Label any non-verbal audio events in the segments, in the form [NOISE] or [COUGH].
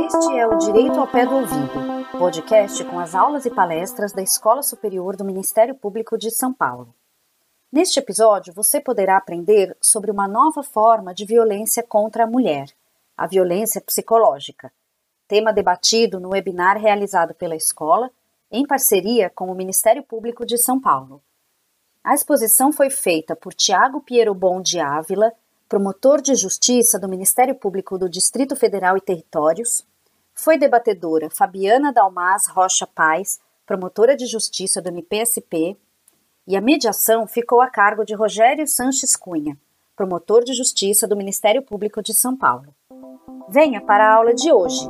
Este é o Direito ao Pé do Ouvido, podcast com as aulas e palestras da Escola Superior do Ministério Público de São Paulo. Neste episódio, você poderá aprender sobre uma nova forma de violência contra a mulher, a violência psicológica, tema debatido no webinar realizado pela escola em parceria com o Ministério Público de São Paulo. A exposição foi feita por Tiago Piero Bon de Ávila, promotor de justiça do Ministério Público do Distrito Federal e Territórios, foi debatedora Fabiana Dalmas Rocha Paz, promotora de justiça do MPSP, e a mediação ficou a cargo de Rogério Sanches Cunha, promotor de justiça do Ministério Público de São Paulo. Venha para a aula de hoje.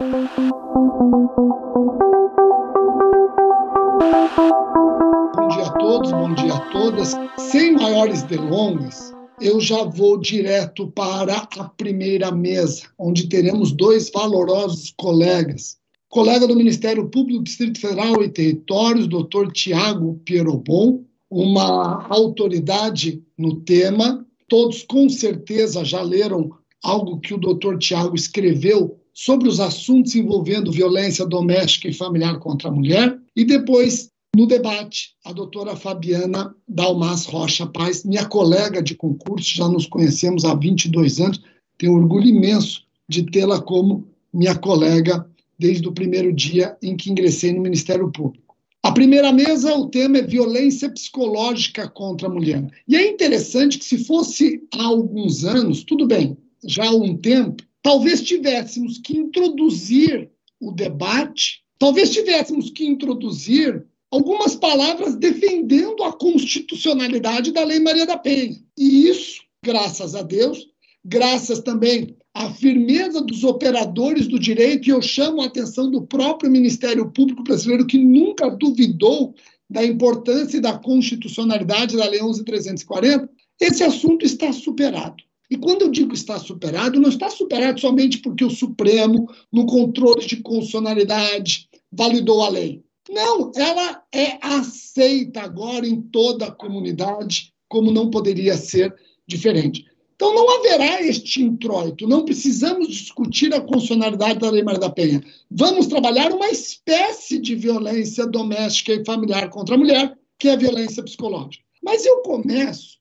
Todos, bom dia a todas. Sem maiores delongas, eu já vou direto para a primeira mesa, onde teremos dois valorosos colegas. Colega do Ministério Público do Distrito Federal e Territórios, doutor Tiago Pierobon, uma autoridade no tema. Todos com certeza já leram algo que o doutor Tiago escreveu sobre os assuntos envolvendo violência doméstica e familiar contra a mulher. E depois no debate, a doutora Fabiana Dalmas Rocha Paz, minha colega de concurso, já nos conhecemos há 22 anos, tenho orgulho imenso de tê-la como minha colega desde o primeiro dia em que ingressei no Ministério Público. A primeira mesa, o tema é violência psicológica contra a mulher. E é interessante que, se fosse há alguns anos, tudo bem, já há um tempo, talvez tivéssemos que introduzir o debate, talvez tivéssemos que introduzir algumas palavras defendendo a constitucionalidade da Lei Maria da Penha. E isso, graças a Deus, graças também à firmeza dos operadores do direito, e eu chamo a atenção do próprio Ministério Público Brasileiro, que nunca duvidou da importância e da constitucionalidade da Lei 11.340, esse assunto está superado. E quando eu digo está superado, não está superado somente porque o Supremo, no controle de constitucionalidade, validou a lei. Não, ela é aceita agora em toda a comunidade, como não poderia ser diferente. Então não haverá este introito, não precisamos discutir a constitucionalidade da Lei Maria da Penha. Vamos trabalhar uma espécie de violência doméstica e familiar contra a mulher, que é a violência psicológica. Mas eu começo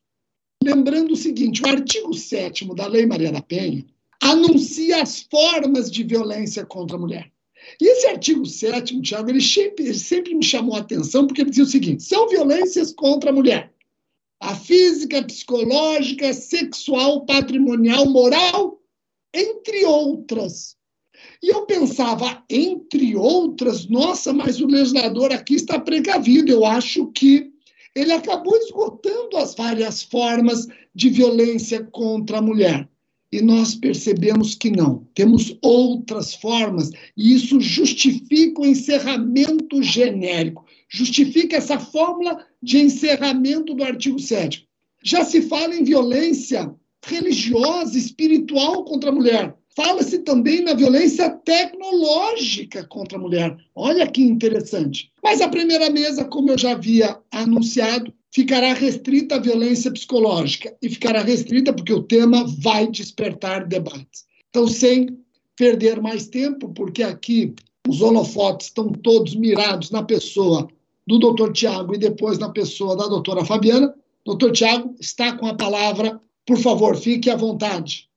lembrando o seguinte: o artigo 7 da Lei Maria da Penha anuncia as formas de violência contra a mulher. E esse artigo 7, Tiago, ele sempre, ele sempre me chamou a atenção, porque ele dizia o seguinte: são violências contra a mulher. A física, psicológica, sexual, patrimonial, moral, entre outras. E eu pensava, entre outras, nossa, mas o legislador aqui está precavido. Eu acho que ele acabou esgotando as várias formas de violência contra a mulher e nós percebemos que não. Temos outras formas, e isso justifica o encerramento genérico, justifica essa fórmula de encerramento do artigo 7. Já se fala em violência religiosa, espiritual contra a mulher. Fala-se também na violência tecnológica contra a mulher. Olha que interessante. Mas a primeira mesa, como eu já havia anunciado, ficará restrita à violência psicológica e ficará restrita porque o tema vai despertar debates. Então, sem perder mais tempo, porque aqui os holofotes estão todos mirados na pessoa do doutor Tiago e depois na pessoa da doutora Fabiana. Doutor Tiago está com a palavra. Por favor, fique à vontade.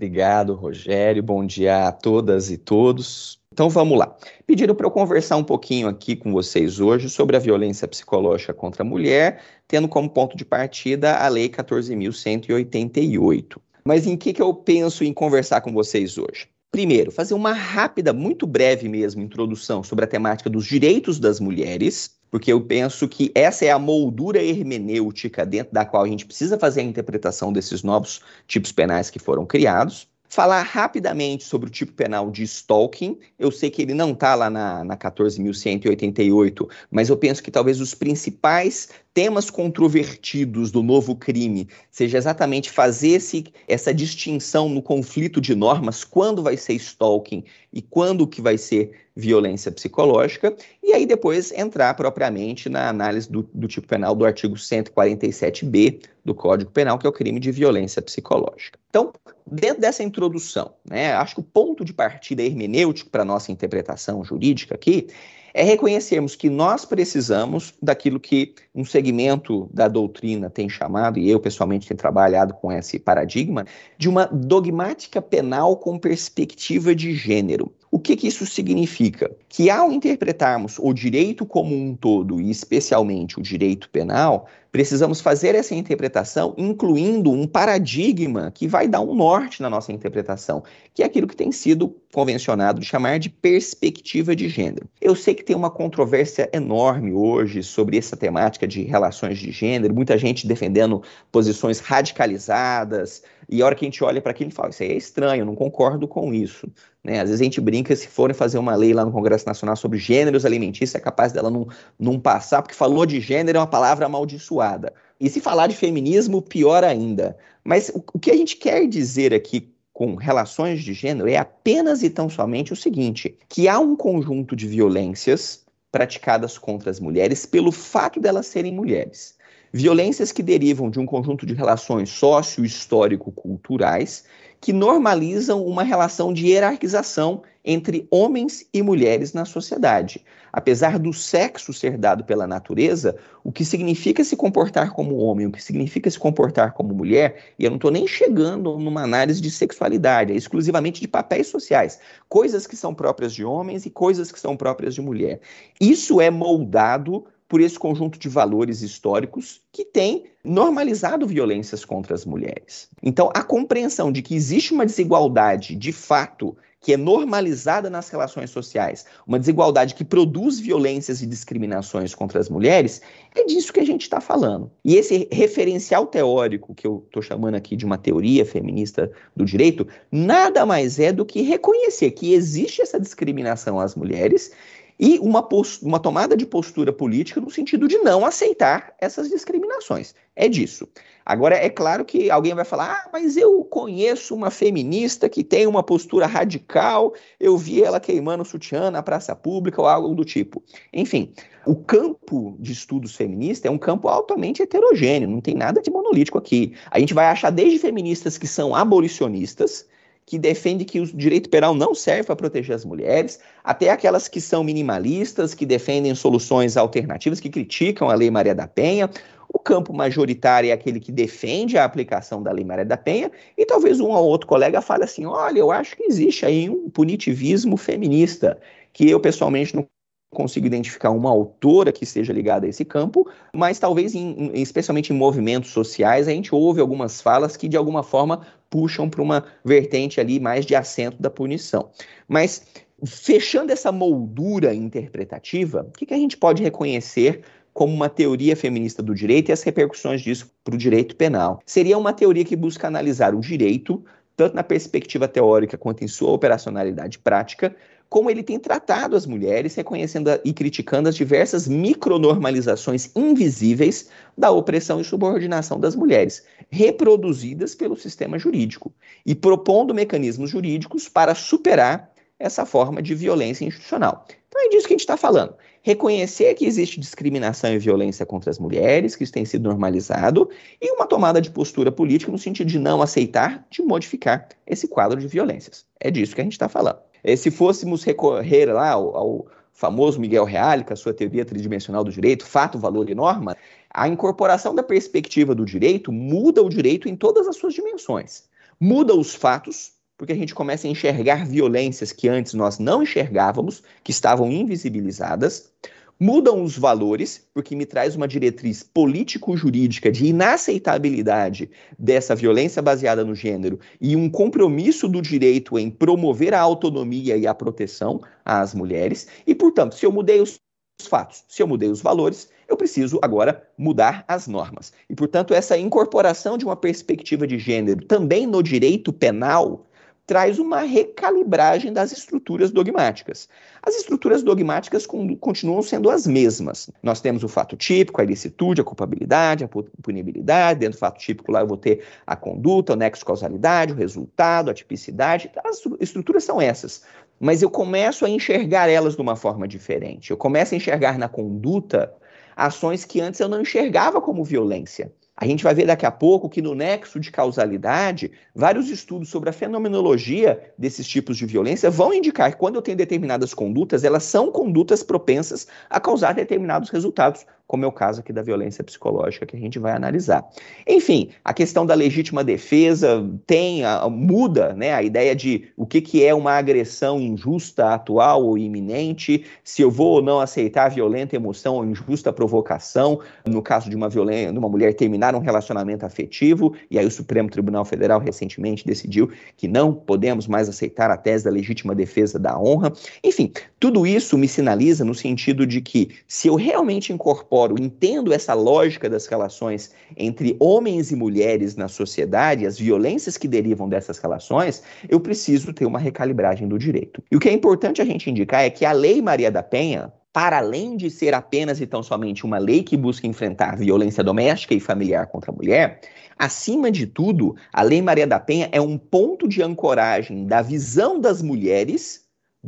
Obrigado, Rogério. Bom dia a todas e todos. Então vamos lá. Pediram para eu conversar um pouquinho aqui com vocês hoje sobre a violência psicológica contra a mulher, tendo como ponto de partida a Lei 14.188. Mas em que, que eu penso em conversar com vocês hoje? Primeiro, fazer uma rápida, muito breve mesmo, introdução sobre a temática dos direitos das mulheres, porque eu penso que essa é a moldura hermenêutica dentro da qual a gente precisa fazer a interpretação desses novos tipos penais que foram criados falar rapidamente sobre o tipo penal de stalking. Eu sei que ele não está lá na, na 14.188, mas eu penso que talvez os principais temas controvertidos do novo crime seja exatamente fazer esse, essa distinção no conflito de normas, quando vai ser stalking e quando que vai ser violência psicológica, e aí depois entrar propriamente na análise do, do tipo penal do artigo 147b do Código Penal, que é o crime de violência psicológica. Então, dentro dessa introdução, né, acho que o ponto de partida hermenêutico para a nossa interpretação jurídica aqui é reconhecermos que nós precisamos daquilo que um segmento da doutrina tem chamado, e eu pessoalmente tenho trabalhado com esse paradigma, de uma dogmática penal com perspectiva de gênero. O que, que isso significa? Que ao interpretarmos o direito como um todo, e especialmente o direito penal, precisamos fazer essa interpretação incluindo um paradigma que vai dar um norte na nossa interpretação, que é aquilo que tem sido convencionado de chamar de perspectiva de gênero. Eu sei que tem uma controvérsia enorme hoje sobre essa temática de relações de gênero, muita gente defendendo posições radicalizadas, e a hora que a gente olha para aquilo e fala, isso aí é estranho, não concordo com isso. Né? Às vezes a gente brinca, se forem fazer uma lei lá no Congresso Nacional sobre gêneros alimentícios, é capaz dela não, não passar, porque falou de gênero é uma palavra amaldiçoada. E se falar de feminismo, pior ainda. Mas o, o que a gente quer dizer aqui com relações de gênero é apenas e tão somente o seguinte: que há um conjunto de violências praticadas contra as mulheres pelo fato delas serem mulheres. Violências que derivam de um conjunto de relações sócio-histórico-culturais que normalizam uma relação de hierarquização entre homens e mulheres na sociedade. Apesar do sexo ser dado pela natureza, o que significa se comportar como homem, o que significa se comportar como mulher, e eu não estou nem chegando numa análise de sexualidade, é exclusivamente de papéis sociais, coisas que são próprias de homens e coisas que são próprias de mulher. Isso é moldado por esse conjunto de valores históricos que tem normalizado violências contra as mulheres. Então, a compreensão de que existe uma desigualdade de fato que é normalizada nas relações sociais, uma desigualdade que produz violências e discriminações contra as mulheres, é disso que a gente está falando. E esse referencial teórico, que eu estou chamando aqui de uma teoria feminista do direito, nada mais é do que reconhecer que existe essa discriminação às mulheres e uma, uma tomada de postura política no sentido de não aceitar essas discriminações. É disso. Agora, é claro que alguém vai falar: ah, mas eu conheço uma feminista que tem uma postura radical, eu vi ela queimando sutiã na praça pública ou algo do tipo. Enfim, o campo de estudos feminista é um campo altamente heterogêneo, não tem nada de monolítico aqui. A gente vai achar desde feministas que são abolicionistas, que defende que o direito penal não serve para proteger as mulheres, até aquelas que são minimalistas, que defendem soluções alternativas, que criticam a Lei Maria da Penha. O campo majoritário é aquele que defende a aplicação da Lei Maria da Penha, e talvez um ou outro colega fale assim: olha, eu acho que existe aí um punitivismo feminista, que eu pessoalmente não consigo identificar uma autora que esteja ligada a esse campo, mas talvez, em, especialmente em movimentos sociais, a gente ouve algumas falas que, de alguma forma, puxam para uma vertente ali mais de assento da punição. Mas, fechando essa moldura interpretativa, o que, que a gente pode reconhecer como uma teoria feminista do direito e as repercussões disso para o direito penal? Seria uma teoria que busca analisar o direito, tanto na perspectiva teórica quanto em sua operacionalidade prática, como ele tem tratado as mulheres, reconhecendo e criticando as diversas micronormalizações invisíveis da opressão e subordinação das mulheres, reproduzidas pelo sistema jurídico, e propondo mecanismos jurídicos para superar essa forma de violência institucional. Então é disso que a gente está falando. Reconhecer que existe discriminação e violência contra as mulheres, que isso tem sido normalizado, e uma tomada de postura política no sentido de não aceitar, de modificar esse quadro de violências. É disso que a gente está falando. E se fôssemos recorrer lá ao, ao famoso Miguel Reale, com a sua teoria tridimensional do direito, fato, valor e norma, a incorporação da perspectiva do direito muda o direito em todas as suas dimensões. Muda os fatos, porque a gente começa a enxergar violências que antes nós não enxergávamos, que estavam invisibilizadas mudam os valores, porque me traz uma diretriz político-jurídica de inaceitabilidade dessa violência baseada no gênero e um compromisso do direito em promover a autonomia e a proteção às mulheres. E, portanto, se eu mudei os fatos, se eu mudei os valores, eu preciso agora mudar as normas. E, portanto, essa incorporação de uma perspectiva de gênero também no direito penal traz uma recalibragem das estruturas dogmáticas. As estruturas dogmáticas continuam sendo as mesmas. Nós temos o fato típico, a ilicitude, a culpabilidade, a punibilidade. Dentro do fato típico, lá eu vou ter a conduta, o nexo causalidade, o resultado, a tipicidade. As estruturas são essas. Mas eu começo a enxergar elas de uma forma diferente. Eu começo a enxergar na conduta ações que antes eu não enxergava como violência. A gente vai ver daqui a pouco que no nexo de causalidade, vários estudos sobre a fenomenologia desses tipos de violência vão indicar que quando eu tenho determinadas condutas, elas são condutas propensas a causar determinados resultados, como é o caso aqui da violência psicológica que a gente vai analisar. Enfim, a questão da legítima defesa tem a, muda, né, a ideia de o que, que é uma agressão injusta, atual ou iminente, se eu vou ou não aceitar violenta emoção ou injusta provocação, no caso de uma violência, de uma mulher terminar um relacionamento afetivo, e aí o Supremo Tribunal Federal recentemente decidiu que não podemos mais aceitar a tese da legítima defesa da honra. Enfim, tudo isso me sinaliza no sentido de que se eu realmente incorporo incorporo, entendo essa lógica das relações entre homens e mulheres na sociedade, as violências que derivam dessas relações, eu preciso ter uma recalibragem do direito. E o que é importante a gente indicar é que a Lei Maria da Penha, para além de ser apenas e tão somente uma lei que busca enfrentar violência doméstica e familiar contra a mulher, acima de tudo, a Lei Maria da Penha é um ponto de ancoragem da visão das mulheres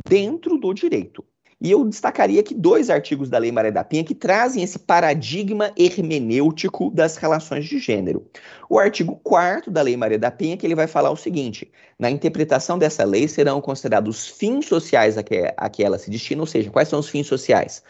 dentro do direito. E eu destacaria aqui dois artigos da Lei Maria da Penha que trazem esse paradigma hermenêutico das relações de gênero. O artigo 4 da Lei Maria da Penha, que ele vai falar o seguinte: na interpretação dessa lei serão considerados fins sociais a que, a que ela se destina, ou seja, quais são os fins sociais?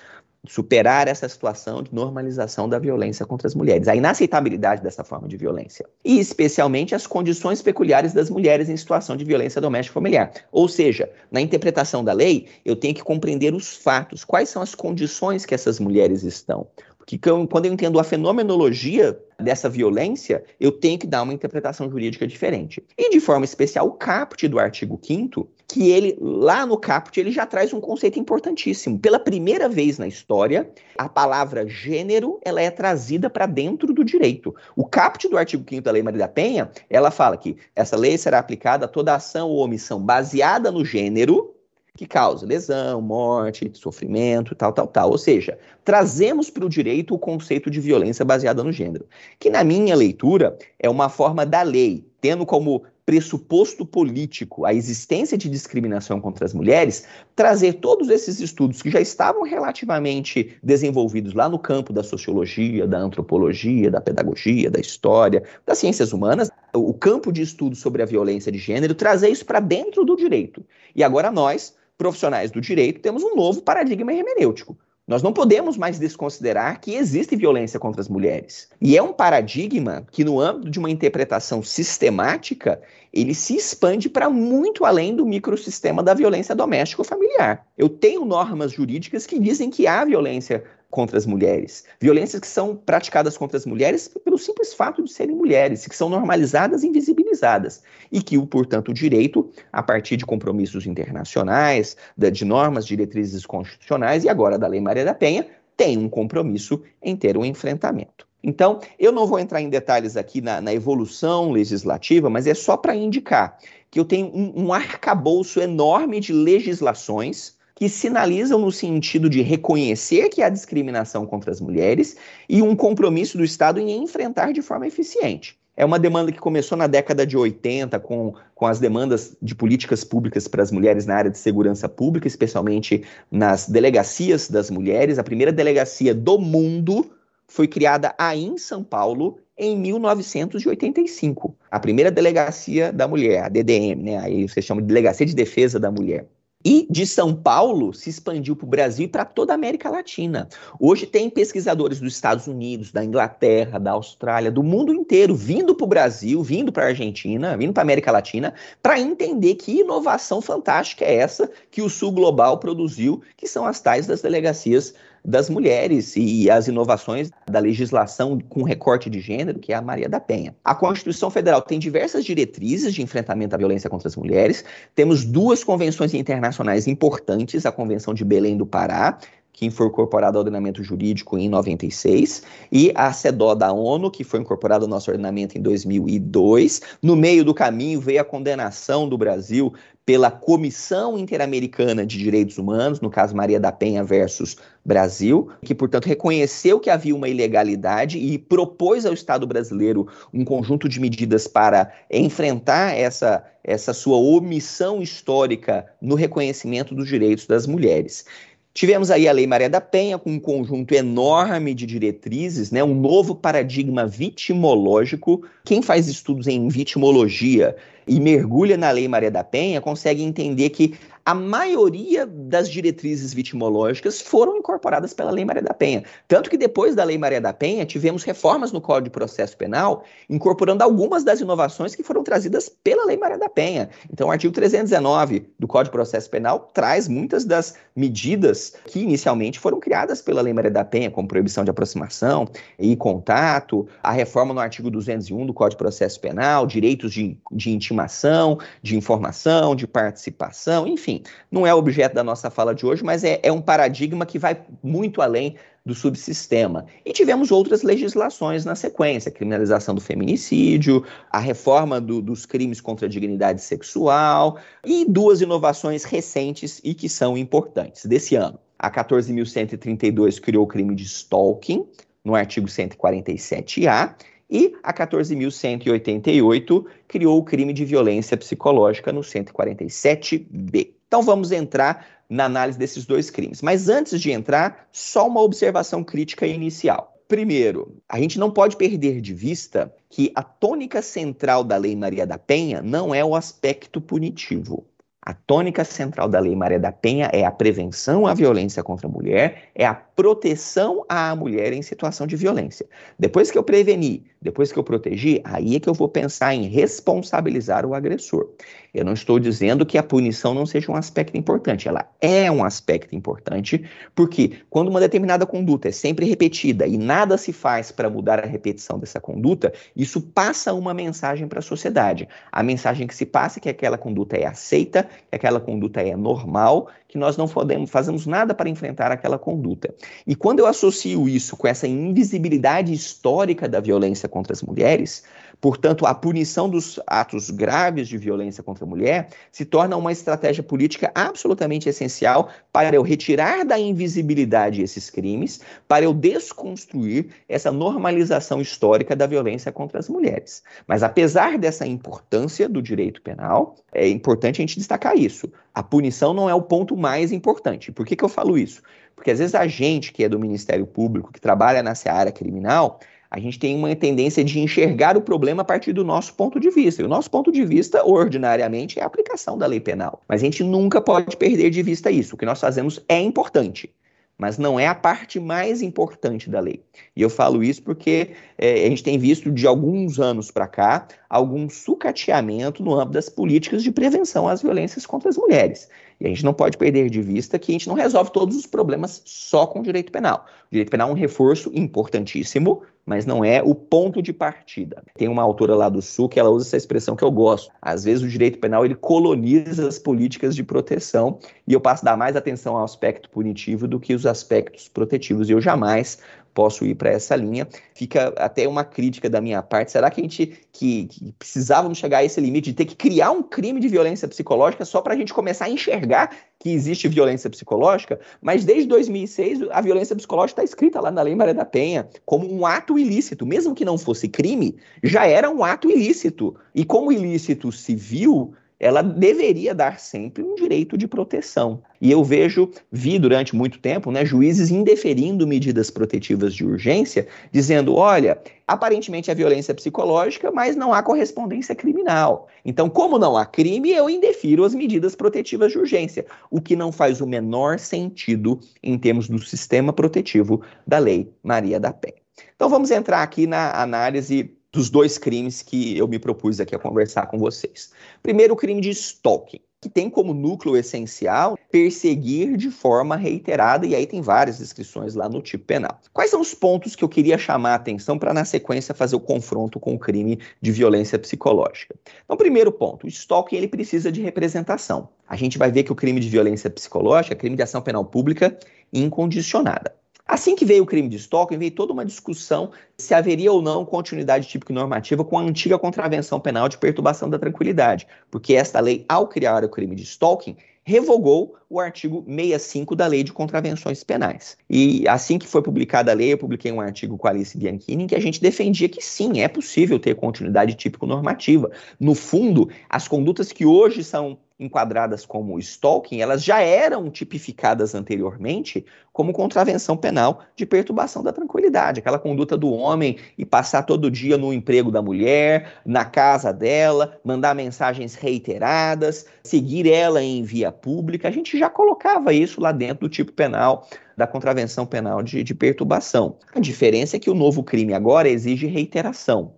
Superar essa situação de normalização da violência contra as mulheres, a inaceitabilidade dessa forma de violência. E, especialmente, as condições peculiares das mulheres em situação de violência doméstica familiar. Ou seja, na interpretação da lei, eu tenho que compreender os fatos, quais são as condições que essas mulheres estão. Porque quando eu entendo a fenomenologia dessa violência, eu tenho que dar uma interpretação jurídica diferente. E de forma especial, o caput do artigo 5 que ele, lá no caput, ele já traz um conceito importantíssimo. Pela primeira vez na história, a palavra gênero, ela é trazida para dentro do direito. O caput do artigo 5 da Lei Maria da Penha, ela fala que essa lei será aplicada a toda ação ou omissão baseada no gênero, que causa lesão, morte, sofrimento, tal, tal, tal. Ou seja, trazemos para o direito o conceito de violência baseada no gênero, que na minha leitura é uma forma da lei, tendo como pressuposto político a existência de discriminação contra as mulheres, trazer todos esses estudos que já estavam relativamente desenvolvidos lá no campo da sociologia, da antropologia, da pedagogia, da história, das ciências humanas, o campo de estudo sobre a violência de gênero, trazer isso para dentro do direito. E agora nós, profissionais do direito, temos um novo paradigma hermenêutico. Nós não podemos mais desconsiderar que existe violência contra as mulheres. E é um paradigma que, no âmbito de uma interpretação sistemática, ele se expande para muito além do microsistema da violência doméstica ou familiar. Eu tenho normas jurídicas que dizem que há violência contra as mulheres. Violências que são praticadas contra as mulheres pelo simples fato de serem mulheres, que são normalizadas e invisibilizadas. E que, portanto, o direito, a partir de compromissos internacionais, de normas, diretrizes constitucionais e agora da Lei Maria da Penha, tem um compromisso em ter um enfrentamento. Então, eu não vou entrar em detalhes aqui na, na evolução legislativa, mas é só para indicar que eu tenho um, um arcabouço enorme de legislações que sinalizam no sentido de reconhecer que há discriminação contra as mulheres e um compromisso do Estado em enfrentar de forma eficiente. É uma demanda que começou na década de 80, com, com as demandas de políticas públicas para as mulheres na área de segurança pública, especialmente nas delegacias das mulheres. A primeira delegacia do mundo foi criada aí em São Paulo em 1985. A primeira delegacia da mulher, a DDM, né? Aí você chama de Delegacia de Defesa da Mulher. E de São Paulo se expandiu para o Brasil e para toda a América Latina. Hoje tem pesquisadores dos Estados Unidos, da Inglaterra, da Austrália, do mundo inteiro vindo para o Brasil, vindo para a Argentina, vindo para a América Latina, para entender que inovação fantástica é essa que o Sul Global produziu, que são as tais das delegacias das mulheres e as inovações da legislação com recorte de gênero, que é a Maria da Penha. A Constituição Federal tem diversas diretrizes de enfrentamento à violência contra as mulheres. Temos duas convenções internacionais importantes, a Convenção de Belém do Pará, que foi incorporado ao ordenamento jurídico em 96, e a CEDO da ONU, que foi incorporada ao nosso ordenamento em 2002. No meio do caminho veio a condenação do Brasil pela Comissão Interamericana de Direitos Humanos, no caso Maria da Penha versus Brasil, que, portanto, reconheceu que havia uma ilegalidade e propôs ao Estado brasileiro um conjunto de medidas para enfrentar essa, essa sua omissão histórica no reconhecimento dos direitos das mulheres. Tivemos aí a Lei Maria da Penha, com um conjunto enorme de diretrizes, né, um novo paradigma vitimológico. Quem faz estudos em vitimologia e mergulha na Lei Maria da Penha consegue entender que a maioria das diretrizes vitimológicas foram incorporadas pela Lei Maria da Penha. Tanto que depois da Lei Maria da Penha, tivemos reformas no Código de Processo Penal, incorporando algumas das inovações que foram trazidas pela Lei Maria da Penha. Então, o artigo 319 do Código de Processo Penal traz muitas das medidas que inicialmente foram criadas pela Lei Maria da Penha, como proibição de aproximação e contato, a reforma no artigo 201 do Código de Processo Penal, direitos de, de intimação, de informação, de participação, enfim, não é objeto da nossa fala de hoje, mas é, é um paradigma que vai muito além do subsistema. E tivemos outras legislações na sequência: a criminalização do feminicídio, a reforma do, dos crimes contra a dignidade sexual e duas inovações recentes e que são importantes desse ano. A 14.132 criou o crime de stalking, no artigo 147-A, e a 14.188 criou o crime de violência psicológica no 147B. Então vamos entrar na análise desses dois crimes. Mas antes de entrar, só uma observação crítica inicial. Primeiro, a gente não pode perder de vista que a tônica central da Lei Maria da Penha não é o aspecto punitivo. A tônica central da Lei Maria da Penha é a prevenção à violência contra a mulher, é a proteção à mulher em situação de violência. Depois que eu preveni, depois que eu protegi, aí é que eu vou pensar em responsabilizar o agressor. Eu não estou dizendo que a punição não seja um aspecto importante, ela é um aspecto importante, porque quando uma determinada conduta é sempre repetida e nada se faz para mudar a repetição dessa conduta, isso passa uma mensagem para a sociedade. A mensagem que se passa é que aquela conduta é aceita, que aquela conduta é normal, que nós não podemos, fazemos nada para enfrentar aquela conduta. E quando eu associo isso com essa invisibilidade histórica da violência contra as mulheres, Portanto, a punição dos atos graves de violência contra a mulher se torna uma estratégia política absolutamente essencial para eu retirar da invisibilidade esses crimes, para eu desconstruir essa normalização histórica da violência contra as mulheres. Mas apesar dessa importância do direito penal, é importante a gente destacar isso. A punição não é o ponto mais importante. Por que, que eu falo isso? Porque às vezes a gente que é do Ministério Público, que trabalha nessa área criminal, a gente tem uma tendência de enxergar o problema a partir do nosso ponto de vista. E o nosso ponto de vista, ordinariamente, é a aplicação da lei penal. Mas a gente nunca pode perder de vista isso. O que nós fazemos é importante mas não é a parte mais importante da lei. E eu falo isso porque é, a gente tem visto de alguns anos para cá algum sucateamento no âmbito das políticas de prevenção às violências contra as mulheres. E a gente não pode perder de vista que a gente não resolve todos os problemas só com o direito penal. O direito penal é um reforço importantíssimo, mas não é o ponto de partida. Tem uma autora lá do Sul que ela usa essa expressão que eu gosto. Às vezes o direito penal ele coloniza as políticas de proteção e eu passo a dar mais atenção ao aspecto punitivo do que os aspectos protetivos. E eu jamais posso ir para essa linha. Fica até uma crítica da minha parte. Será que a gente que, que precisávamos chegar a esse limite de ter que criar um crime de violência psicológica só para a gente começar a enxergar que existe violência psicológica? Mas desde 2006 a violência psicológica está escrita lá na Lei Maria da Penha como um ato ilícito, mesmo que não fosse crime, já era um ato ilícito. E como ilícito civil, ela deveria dar sempre um direito de proteção. E eu vejo, vi durante muito tempo, né, juízes indeferindo medidas protetivas de urgência, dizendo: olha, aparentemente é violência psicológica, mas não há correspondência criminal. Então, como não há crime, eu indefiro as medidas protetivas de urgência, o que não faz o menor sentido em termos do sistema protetivo da Lei Maria da Penha. Então, vamos entrar aqui na análise dos dois crimes que eu me propus aqui a conversar com vocês. Primeiro, o crime de stalking, que tem como núcleo essencial perseguir de forma reiterada, e aí tem várias descrições lá no tipo penal. Quais são os pontos que eu queria chamar a atenção para, na sequência, fazer o confronto com o crime de violência psicológica? Então, primeiro ponto, o stalking ele precisa de representação. A gente vai ver que o crime de violência psicológica, crime de ação penal pública, incondicionada. Assim que veio o crime de stalking, veio toda uma discussão se haveria ou não continuidade típica normativa com a antiga contravenção penal de perturbação da tranquilidade, porque esta lei, ao criar o crime de stalking, revogou o artigo 65 da Lei de Contravenções Penais. E assim que foi publicada a lei, eu publiquei um artigo com a Alice Bianchini em que a gente defendia que sim, é possível ter continuidade típico-normativa. No fundo, as condutas que hoje são enquadradas como stalking, elas já eram tipificadas anteriormente como contravenção penal de perturbação da tranquilidade, aquela conduta do homem e passar todo dia no emprego da mulher, na casa dela, mandar mensagens reiteradas, seguir ela em via pública, a gente já colocava isso lá dentro do tipo penal da contravenção penal de, de perturbação. A diferença é que o novo crime agora exige reiteração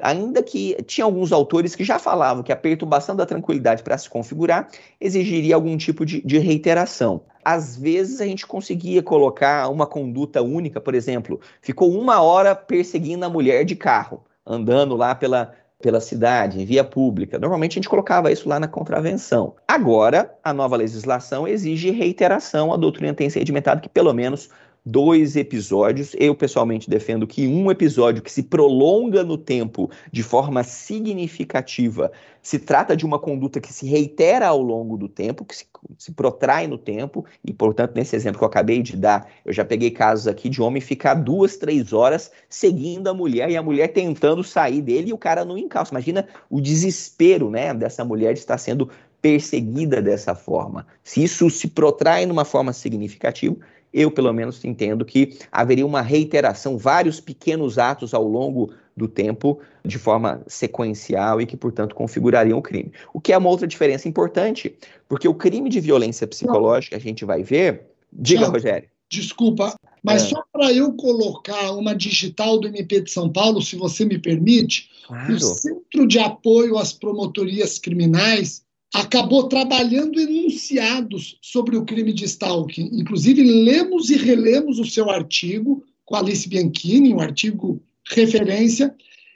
ainda que tinha alguns autores que já falavam que a perturbação da tranquilidade para se configurar exigiria algum tipo de, de, reiteração. Às vezes a gente conseguia colocar uma conduta única, por exemplo, ficou uma hora perseguindo a mulher de carro, andando lá pela, pela cidade, em via pública. Normalmente a gente colocava isso lá na contravenção. Agora, a nova legislação exige reiteração. A doutrina tem sedimentado que pelo menos dois episódios. Eu, pessoalmente, defendo que um episódio que se prolonga no tempo de forma significativa se trata de uma conduta que se reitera ao longo do tempo, que se, se protrai no tempo, e, portanto, nesse exemplo que eu acabei de dar, eu já peguei casos aqui de homem ficar duas, três horas seguindo a mulher e a mulher tentando sair dele e o cara não encalça. Imagina o desespero né, dessa mulher de estar sendo perseguida dessa forma. Se isso se protrai numa forma significativa, eu pelo menos entendo que haveria uma reiteração, vários pequenos atos ao longo do tempo, de forma sequencial e que, portanto, configurariam o crime. O que é uma outra diferença importante, porque o crime de violência psicológica, a gente vai ver. Diga, Tchau. Rogério. Desculpa, mas é. só para eu colocar uma digital do MP de São Paulo, se você me permite, claro. o Centro de Apoio às Promotorias Criminais acabou trabalhando enunciados sobre o crime de stalking. Inclusive, lemos e relemos o seu artigo com Alice Bianchini, um artigo referência,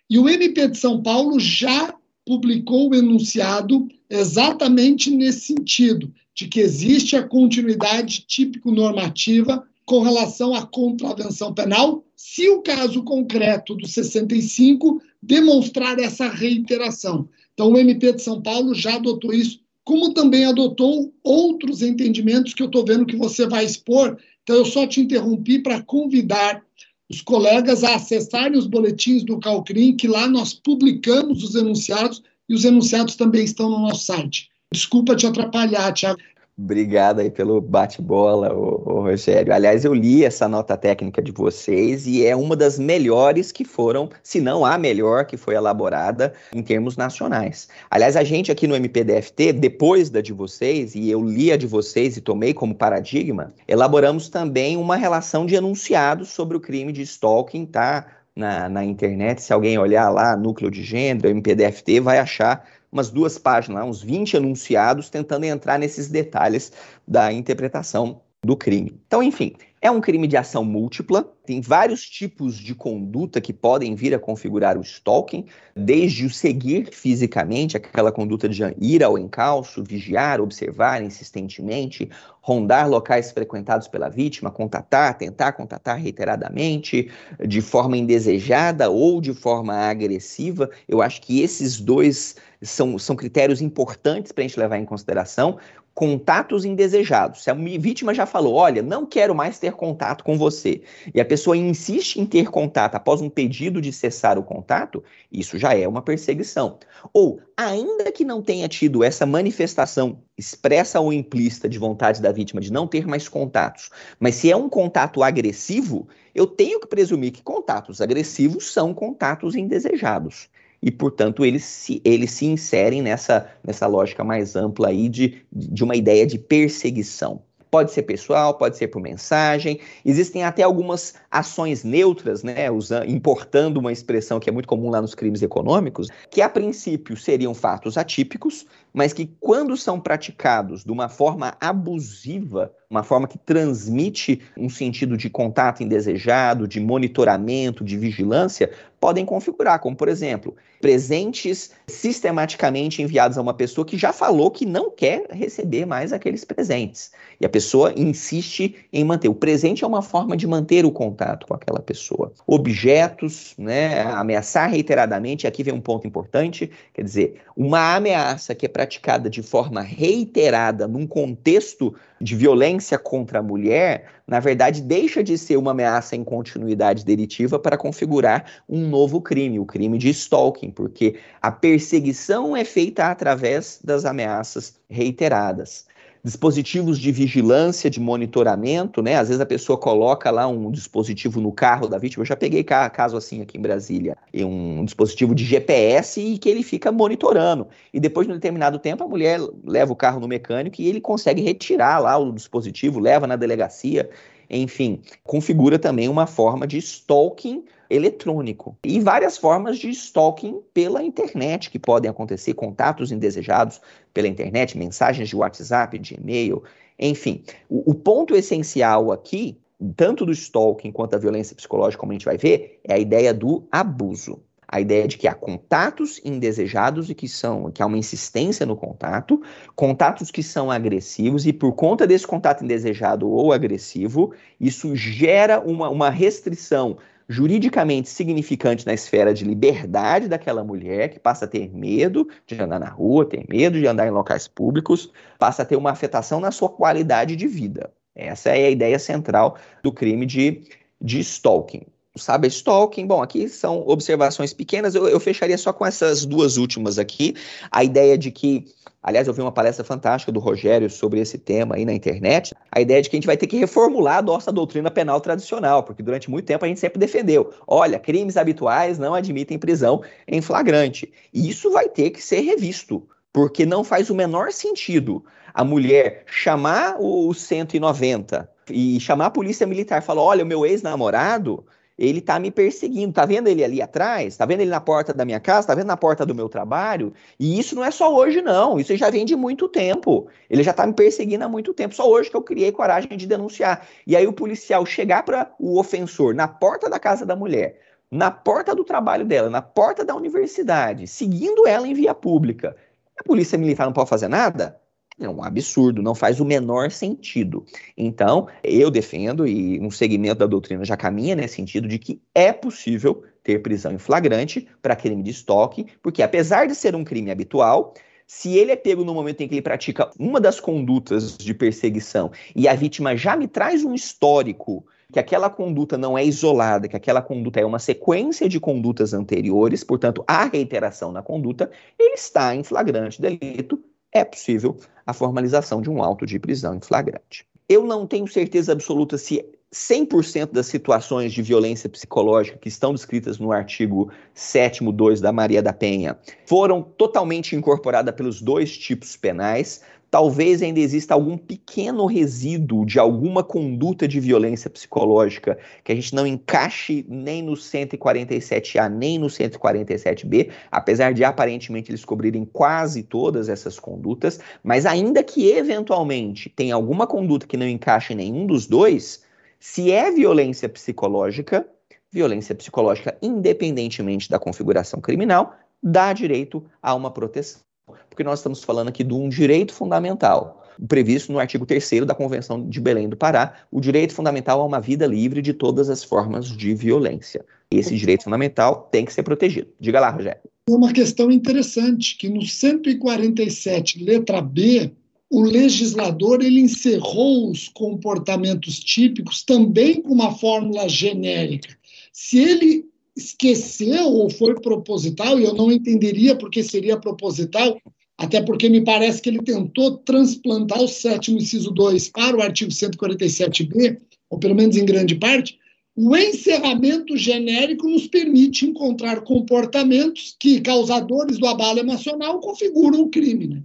e o MP de São Paulo já publicou o enunciado exatamente nesse sentido, de que existe a continuidade típico-normativa com relação à contravenção penal, se o caso concreto do 65 demonstrar essa reiteração. Então, o MP de São Paulo já adotou isso, como também adotou outros entendimentos que eu estou vendo que você vai expor. Então, eu só te interrompi para convidar os colegas a acessarem os boletins do Calcrim, que lá nós publicamos os enunciados e os enunciados também estão no nosso site. Desculpa te atrapalhar, Tiago. Obrigado aí pelo bate-bola, Rogério. Aliás, eu li essa nota técnica de vocês e é uma das melhores que foram, se não a melhor que foi elaborada em termos nacionais. Aliás, a gente aqui no MPDFT, depois da de vocês, e eu li a de vocês e tomei como paradigma, elaboramos também uma relação de enunciados sobre o crime de stalking, tá? Na, na internet, se alguém olhar lá, núcleo de gênero, MPDFT, vai achar umas duas páginas, uns 20 enunciados, tentando entrar nesses detalhes da interpretação do crime. Então, enfim, é um crime de ação múltipla, tem vários tipos de conduta que podem vir a configurar o stalking, desde o seguir fisicamente, aquela conduta de ir ao encalço, vigiar, observar insistentemente, rondar locais frequentados pela vítima, contatar, tentar contatar reiteradamente, de forma indesejada ou de forma agressiva. Eu acho que esses dois são, são critérios importantes para a gente levar em consideração contatos indesejados. Se a vítima já falou, olha, não quero mais ter contato com você, e a pessoa insiste em ter contato após um pedido de cessar o contato, isso já é uma perseguição. Ou, ainda que não tenha tido essa manifestação expressa ou implícita de vontade da vítima de não ter mais contatos, mas se é um contato agressivo, eu tenho que presumir que contatos agressivos são contatos indesejados e, portanto, eles se, eles se inserem nessa, nessa lógica mais ampla aí de, de uma ideia de perseguição. Pode ser pessoal, pode ser por mensagem. Existem até algumas ações neutras, né, usando, importando uma expressão que é muito comum lá nos crimes econômicos, que a princípio seriam fatos atípicos, mas que quando são praticados de uma forma abusiva uma forma que transmite um sentido de contato indesejado, de monitoramento, de vigilância, podem configurar, como por exemplo, presentes sistematicamente enviados a uma pessoa que já falou que não quer receber mais aqueles presentes. E a pessoa insiste em manter. O presente é uma forma de manter o contato com aquela pessoa. Objetos, né, ameaçar reiteradamente, aqui vem um ponto importante, quer dizer, uma ameaça que é praticada de forma reiterada num contexto de violência contra a mulher, na verdade, deixa de ser uma ameaça em continuidade delitiva para configurar um novo crime, o crime de stalking, porque a perseguição é feita através das ameaças reiteradas dispositivos de vigilância, de monitoramento, né? Às vezes a pessoa coloca lá um dispositivo no carro da vítima. Eu já peguei caso assim aqui em Brasília, um dispositivo de GPS e que ele fica monitorando. E depois de um determinado tempo a mulher leva o carro no mecânico e ele consegue retirar lá o dispositivo, leva na delegacia enfim, configura também uma forma de stalking eletrônico e várias formas de stalking pela internet que podem acontecer, contatos indesejados pela internet, mensagens de WhatsApp, de e-mail, enfim. O, o ponto essencial aqui, tanto do stalking quanto da violência psicológica, como a gente vai ver, é a ideia do abuso a ideia de que há contatos indesejados e que são que há uma insistência no contato, contatos que são agressivos e por conta desse contato indesejado ou agressivo, isso gera uma, uma restrição juridicamente significante na esfera de liberdade daquela mulher, que passa a ter medo de andar na rua, ter medo de andar em locais públicos, passa a ter uma afetação na sua qualidade de vida. Essa é a ideia central do crime de, de stalking sabe, stalking. Bom, aqui são observações pequenas, eu, eu, fecharia só com essas duas últimas aqui. A ideia de que, aliás, eu vi uma palestra fantástica do Rogério sobre esse tema aí na internet, a ideia de que a gente vai ter que reformular a nossa doutrina penal tradicional, porque durante muito tempo a gente sempre defendeu, olha, crimes habituais não admitem prisão em flagrante. E isso vai ter que ser revisto, porque não faz o menor sentido a mulher chamar o 190 e chamar a polícia militar e falar, olha, o meu ex-namorado ele tá me perseguindo. Tá vendo ele ali atrás? Tá vendo ele na porta da minha casa? Tá vendo na porta do meu trabalho? E isso não é só hoje, não. Isso já vem de muito tempo. Ele já tá me perseguindo há muito tempo. Só hoje que eu criei coragem de denunciar. E aí o policial chegar para o ofensor na porta da casa da mulher, na porta do trabalho dela, na porta da universidade, seguindo ela em via pública. A polícia militar não pode fazer nada? É um absurdo, não faz o menor sentido. Então, eu defendo, e um segmento da doutrina já caminha nesse sentido, de que é possível ter prisão em flagrante para crime de estoque, porque apesar de ser um crime habitual, se ele é pego no momento em que ele pratica uma das condutas de perseguição e a vítima já me traz um histórico que aquela conduta não é isolada, que aquela conduta é uma sequência de condutas anteriores, portanto, há reiteração na conduta, ele está em flagrante delito é possível a formalização de um auto de prisão em flagrante. Eu não tenho certeza absoluta se 100% das situações de violência psicológica que estão descritas no artigo 7.2 da Maria da Penha foram totalmente incorporadas pelos dois tipos penais, talvez ainda exista algum pequeno resíduo de alguma conduta de violência psicológica que a gente não encaixe nem no 147A nem no 147B, apesar de aparentemente eles cobrirem quase todas essas condutas, mas ainda que eventualmente tenha alguma conduta que não encaixe em nenhum dos dois, se é violência psicológica, violência psicológica, independentemente da configuração criminal, dá direito a uma proteção porque nós estamos falando aqui de um direito fundamental, previsto no artigo 3 da Convenção de Belém do Pará, o direito fundamental a uma vida livre de todas as formas de violência. Esse direito fundamental tem que ser protegido. Diga lá, Rogério. Uma questão interessante, que no 147, letra B, o legislador ele encerrou os comportamentos típicos também com uma fórmula genérica. Se ele esqueceu ou foi proposital, e eu não entenderia porque seria proposital, até porque me parece que ele tentou transplantar o sétimo inciso 2 para o artigo 147b, ou pelo menos em grande parte, o encerramento genérico nos permite encontrar comportamentos que, causadores do abalo emocional, configuram o crime. Né?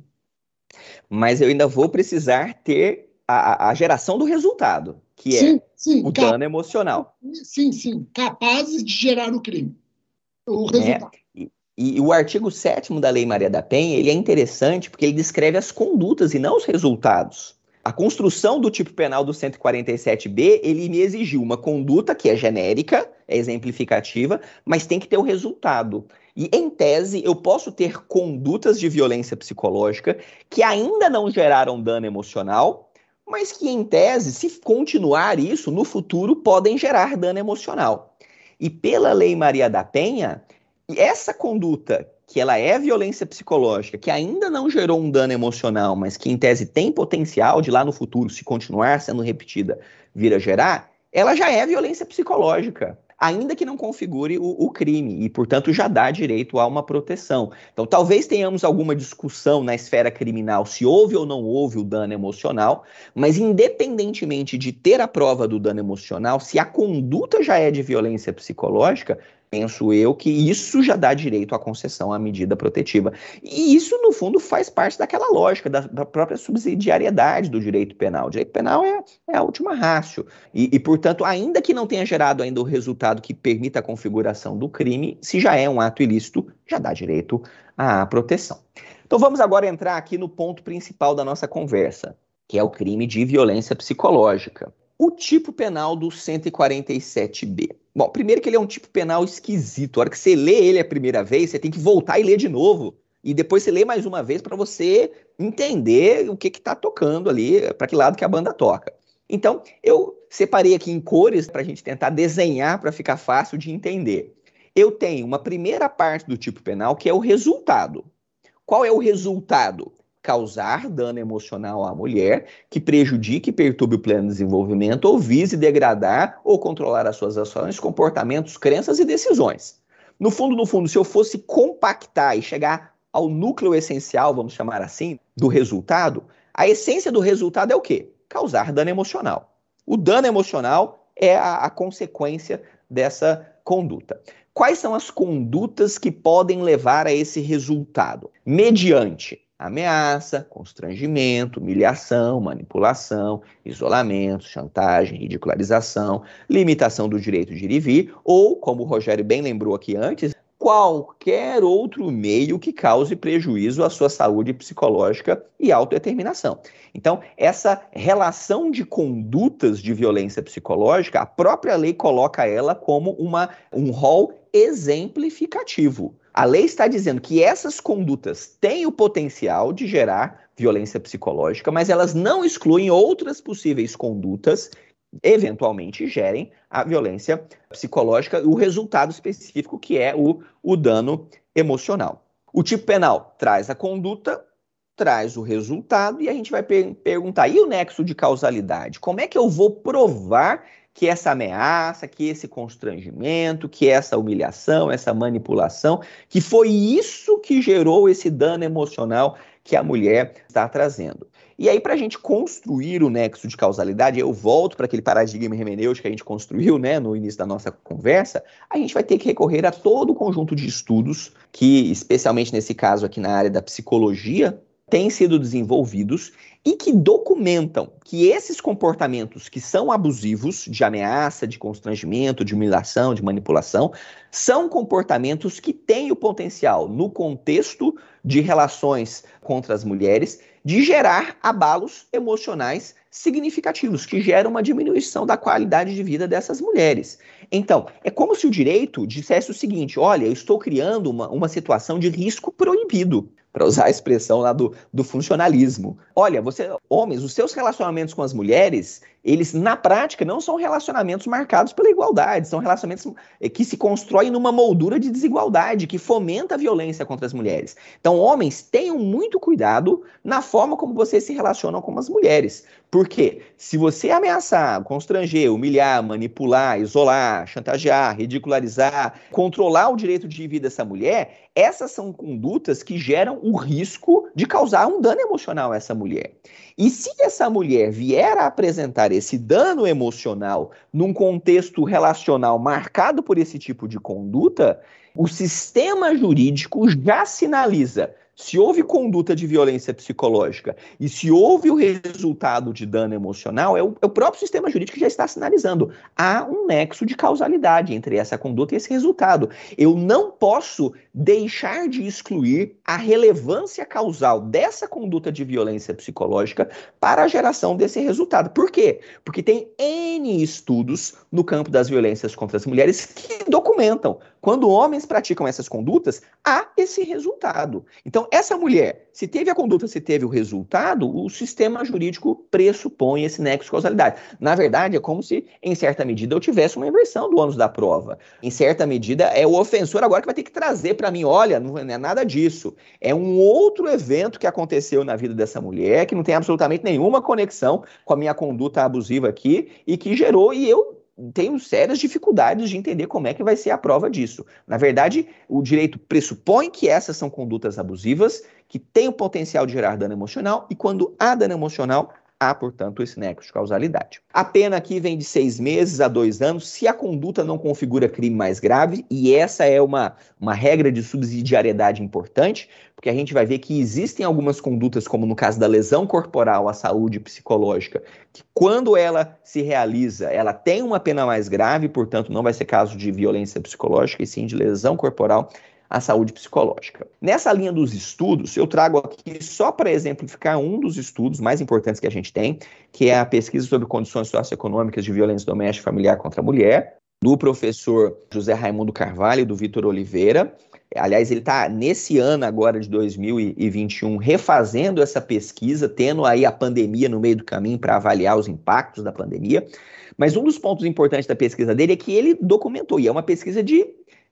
Mas eu ainda vou precisar ter a, a geração do resultado, que é sim, sim, o dano emocional. Sim, sim, capazes de gerar o crime. O resultado. É, e, e, o artigo 7 da Lei Maria da Penha, ele é interessante porque ele descreve as condutas e não os resultados. A construção do tipo penal do 147B, ele me exigiu uma conduta que é genérica, é exemplificativa, mas tem que ter o resultado. E, em tese, eu posso ter condutas de violência psicológica que ainda não geraram dano emocional, mas que, em tese, se continuar isso, no futuro podem gerar dano emocional. E pela Lei Maria da Penha, essa conduta que ela é violência psicológica, que ainda não gerou um dano emocional, mas que em tese tem potencial de lá no futuro, se continuar sendo repetida, vir a gerar, ela já é violência psicológica ainda que não configure o, o, crime, e, portanto, já dá direito a uma proteção. Então, talvez tenhamos alguma discussão na esfera criminal se houve ou não houve o dano emocional, mas, independentemente de ter a prova do dano emocional, se a conduta já é de violência psicológica, penso eu que isso já dá direito à concessão à medida protetiva. E isso, no fundo, faz parte daquela lógica da, da própria subsidiariedade do direito penal. O direito penal é, é a última rácio. E, e, portanto, ainda que não tenha gerado ainda o resultado que permita a configuração do crime, se já é um ato ilícito, já dá direito à proteção. Então vamos agora entrar aqui no ponto principal da nossa conversa, que é o crime de violência psicológica. O tipo penal do 147B. Bom, primeiro que ele é um tipo penal esquisito. A hora que você lê ele a primeira vez, você tem que voltar e ler de novo. E depois você lê mais uma vez para você entender o que está tocando ali, para que lado que a banda toca. Então, eu separei aqui em cores para a gente tentar desenhar para ficar fácil de entender. Eu tenho uma primeira parte do tipo penal que é o resultado. Qual é o resultado? Causar dano emocional à mulher que prejudique e perturbe o pleno desenvolvimento ou vise degradar ou controlar as suas ações, comportamentos, crenças e decisões. No fundo, no fundo, se eu fosse compactar e chegar ao núcleo essencial, vamos chamar assim, do resultado, a essência do resultado é o quê? Causar dano emocional. O dano emocional é a, a consequência dessa conduta. Quais são as condutas que podem levar a esse resultado? Mediante ameaça, constrangimento, humilhação, manipulação, isolamento, chantagem, ridicularização, limitação do direito de ir e vir, ou, como o Rogério bem lembrou aqui antes, qualquer outro meio que cause prejuízo à sua saúde psicológica e autodeterminação. Então, essa relação de condutas de violência psicológica, a própria lei coloca ela como uma, um rol exemplificativo. A lei está dizendo que essas condutas têm o potencial de gerar violência psicológica, mas elas não excluem outras possíveis condutas eventualmente gerem a violência psicológica, o resultado específico que é o, o dano emocional. O tipo penal traz a conduta, traz o resultado e a gente vai per perguntar: e o nexo de causalidade? Como é que eu vou provar que essa ameaça, que esse constrangimento, que essa humilhação, essa manipulação, que foi isso que gerou esse dano emocional que a mulher está trazendo. E aí, para a gente construir o nexo de causalidade, eu volto para aquele paradigma hermenêutico que a gente construiu né, no início da nossa conversa, a gente vai ter que recorrer a todo o conjunto de estudos que, especialmente nesse caso aqui na área da psicologia, têm sido desenvolvidos e que documentam que esses comportamentos que são abusivos, de ameaça, de constrangimento, de humilhação, de manipulação, são comportamentos que têm o potencial, no contexto de relações contra as mulheres, de gerar abalos emocionais significativos, que geram uma diminuição da qualidade de vida dessas mulheres. Então, é como se o direito dissesse o seguinte: olha, eu estou criando uma, uma situação de risco proibido para usar a expressão lá do, do funcionalismo. Olha, você, homens, os seus relacionamentos com as mulheres, eles na prática não são relacionamentos marcados pela igualdade, são relacionamentos eh, que se constroem numa moldura de desigualdade, que fomenta a violência contra as mulheres. Então, homens, tenham muito cuidado na forma como vocês se relacionam com as mulheres. Porque se você ameaçar, constranger, humilhar, manipular, isolar, chantagear, ridicularizar, controlar o direito de vida dessa mulher, essas são condutas que geram o risco de causar um dano emocional a essa mulher. E se essa mulher vier a apresentar esse dano emocional num contexto relacional marcado por esse tipo de conduta, o sistema jurídico já sinaliza se houve conduta de violência psicológica e se houve o resultado de dano emocional, é o, é o, próprio sistema jurídico que já está sinalizando. Há um nexo de causalidade entre essa conduta e esse resultado. Eu não posso deixar de excluir a relevância causal dessa conduta de violência psicológica para a geração desse resultado. Por quê? Porque tem N estudos no campo das violências contra as mulheres que documentam quando homens praticam essas condutas, há esse resultado. Então, essa mulher, se teve a conduta, se teve o resultado, o sistema jurídico pressupõe esse nexo de causalidade. Na verdade, é como se, em certa medida, eu tivesse uma inversão do ônus da prova. Em certa medida, é o ofensor agora que vai ter que trazer para mim: olha, não é nada disso. É um outro evento que aconteceu na vida dessa mulher, que não tem absolutamente nenhuma conexão com a minha conduta abusiva aqui e que gerou, e eu tenho sérias dificuldades de entender como é que vai ser a prova disso. Na verdade, o direito pressupõe que essas são condutas abusivas, que têm o potencial de gerar dano emocional, e quando há dano emocional, há, portanto, esse nexo de causalidade. A pena aqui vem de seis meses a dois anos, se a conduta não configura crime mais grave, e essa é uma, uma regra de subsidiariedade importante, porque a gente vai ver que existem algumas condutas, como no caso da lesão corporal à saúde psicológica, que quando ela se realiza, ela tem uma pena mais grave, portanto, não vai ser caso de violência psicológica, e sim de lesão corporal a saúde psicológica. Nessa linha dos estudos, eu trago aqui só para exemplificar um dos estudos mais importantes que a gente tem, que é a pesquisa sobre condições socioeconômicas de violência doméstica e familiar contra a mulher, do professor José Raimundo Carvalho e do Vitor Oliveira. Aliás, ele está nesse ano agora de 2021 refazendo essa pesquisa, tendo aí a pandemia no meio do caminho para avaliar os impactos da pandemia. Mas um dos pontos importantes da pesquisa dele é que ele documentou, e é uma pesquisa de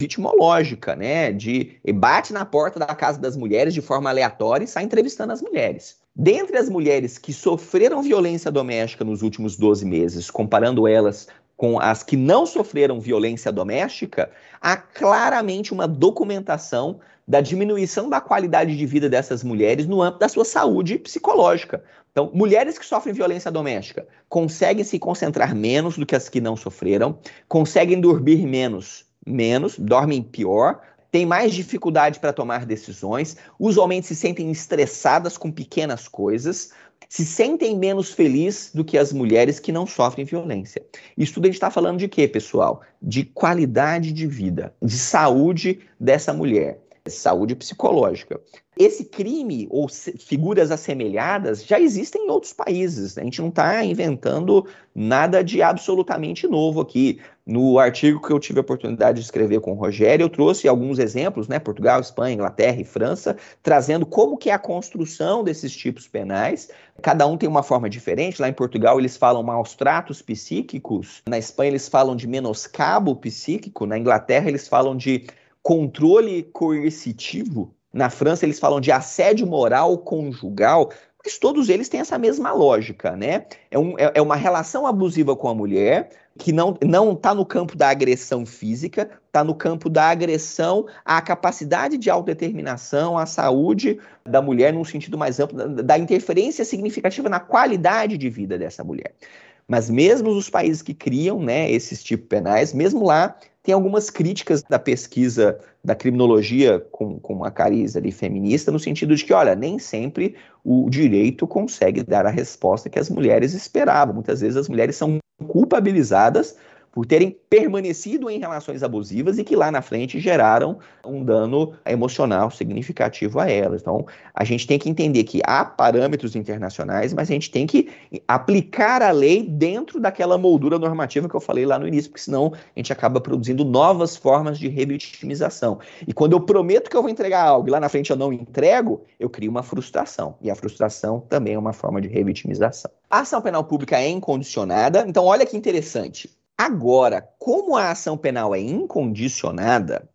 vitimológica, né? De bate na porta da casa das mulheres de forma aleatória e sai entrevistando as mulheres. Dentre as mulheres que sofreram violência doméstica nos últimos 12 meses, comparando elas com as que não sofreram violência doméstica, há claramente uma documentação da diminuição da qualidade de vida dessas mulheres no âmbito da sua saúde psicológica. Então, mulheres que sofrem violência doméstica conseguem se concentrar menos do que as que não sofreram, conseguem dormir menos menos, dormem pior, têm mais dificuldade para tomar decisões, usualmente se sentem estressadas com pequenas coisas, se sentem menos felizes do que as mulheres que não sofrem violência. Isso tudo a gente está falando de quê, pessoal? De qualidade de vida, de saúde dessa mulher saúde psicológica. Esse crime ou figuras assemelhadas já existem em outros países. A gente não está inventando nada de absolutamente novo aqui. No artigo que eu tive a oportunidade de escrever com o Rogério, eu trouxe alguns exemplos, né? Portugal, Espanha, Inglaterra e França, trazendo como que é a construção desses tipos penais. Cada um tem uma forma diferente. Lá em Portugal eles falam maus tratos psíquicos, na Espanha eles falam de menoscabo psíquico, na Inglaterra eles falam de controle coercitivo. Na França, eles falam de assédio moral conjugal, mas todos eles têm essa mesma lógica, né? É, um, é, é uma relação abusiva com a mulher que não não está no campo da agressão física, está no campo da agressão à capacidade de autodeterminação, à saúde da mulher num sentido mais amplo, da, da interferência significativa na qualidade de vida dessa mulher. Mas mesmo os países que criam né, esses tipos penais, mesmo lá, tem algumas críticas da pesquisa da criminologia com, com uma cariz ali feminista, no sentido de que, olha, nem sempre o direito consegue dar a resposta que as mulheres esperavam. Muitas vezes as mulheres são culpabilizadas por terem permanecido em relações abusivas e que lá na frente geraram um dano emocional significativo a elas. Então, a gente tem que entender que há parâmetros internacionais, mas a gente tem que aplicar a lei dentro daquela moldura normativa que eu falei lá no início, porque senão a gente acaba produzindo novas formas de revitimização. E quando eu prometo que eu vou entregar algo e lá na frente eu não entrego, eu crio uma frustração. E a frustração também é uma forma de revitimização. A ação penal pública é incondicionada, então olha que interessante. Agora, como a ação penal é incondicionada,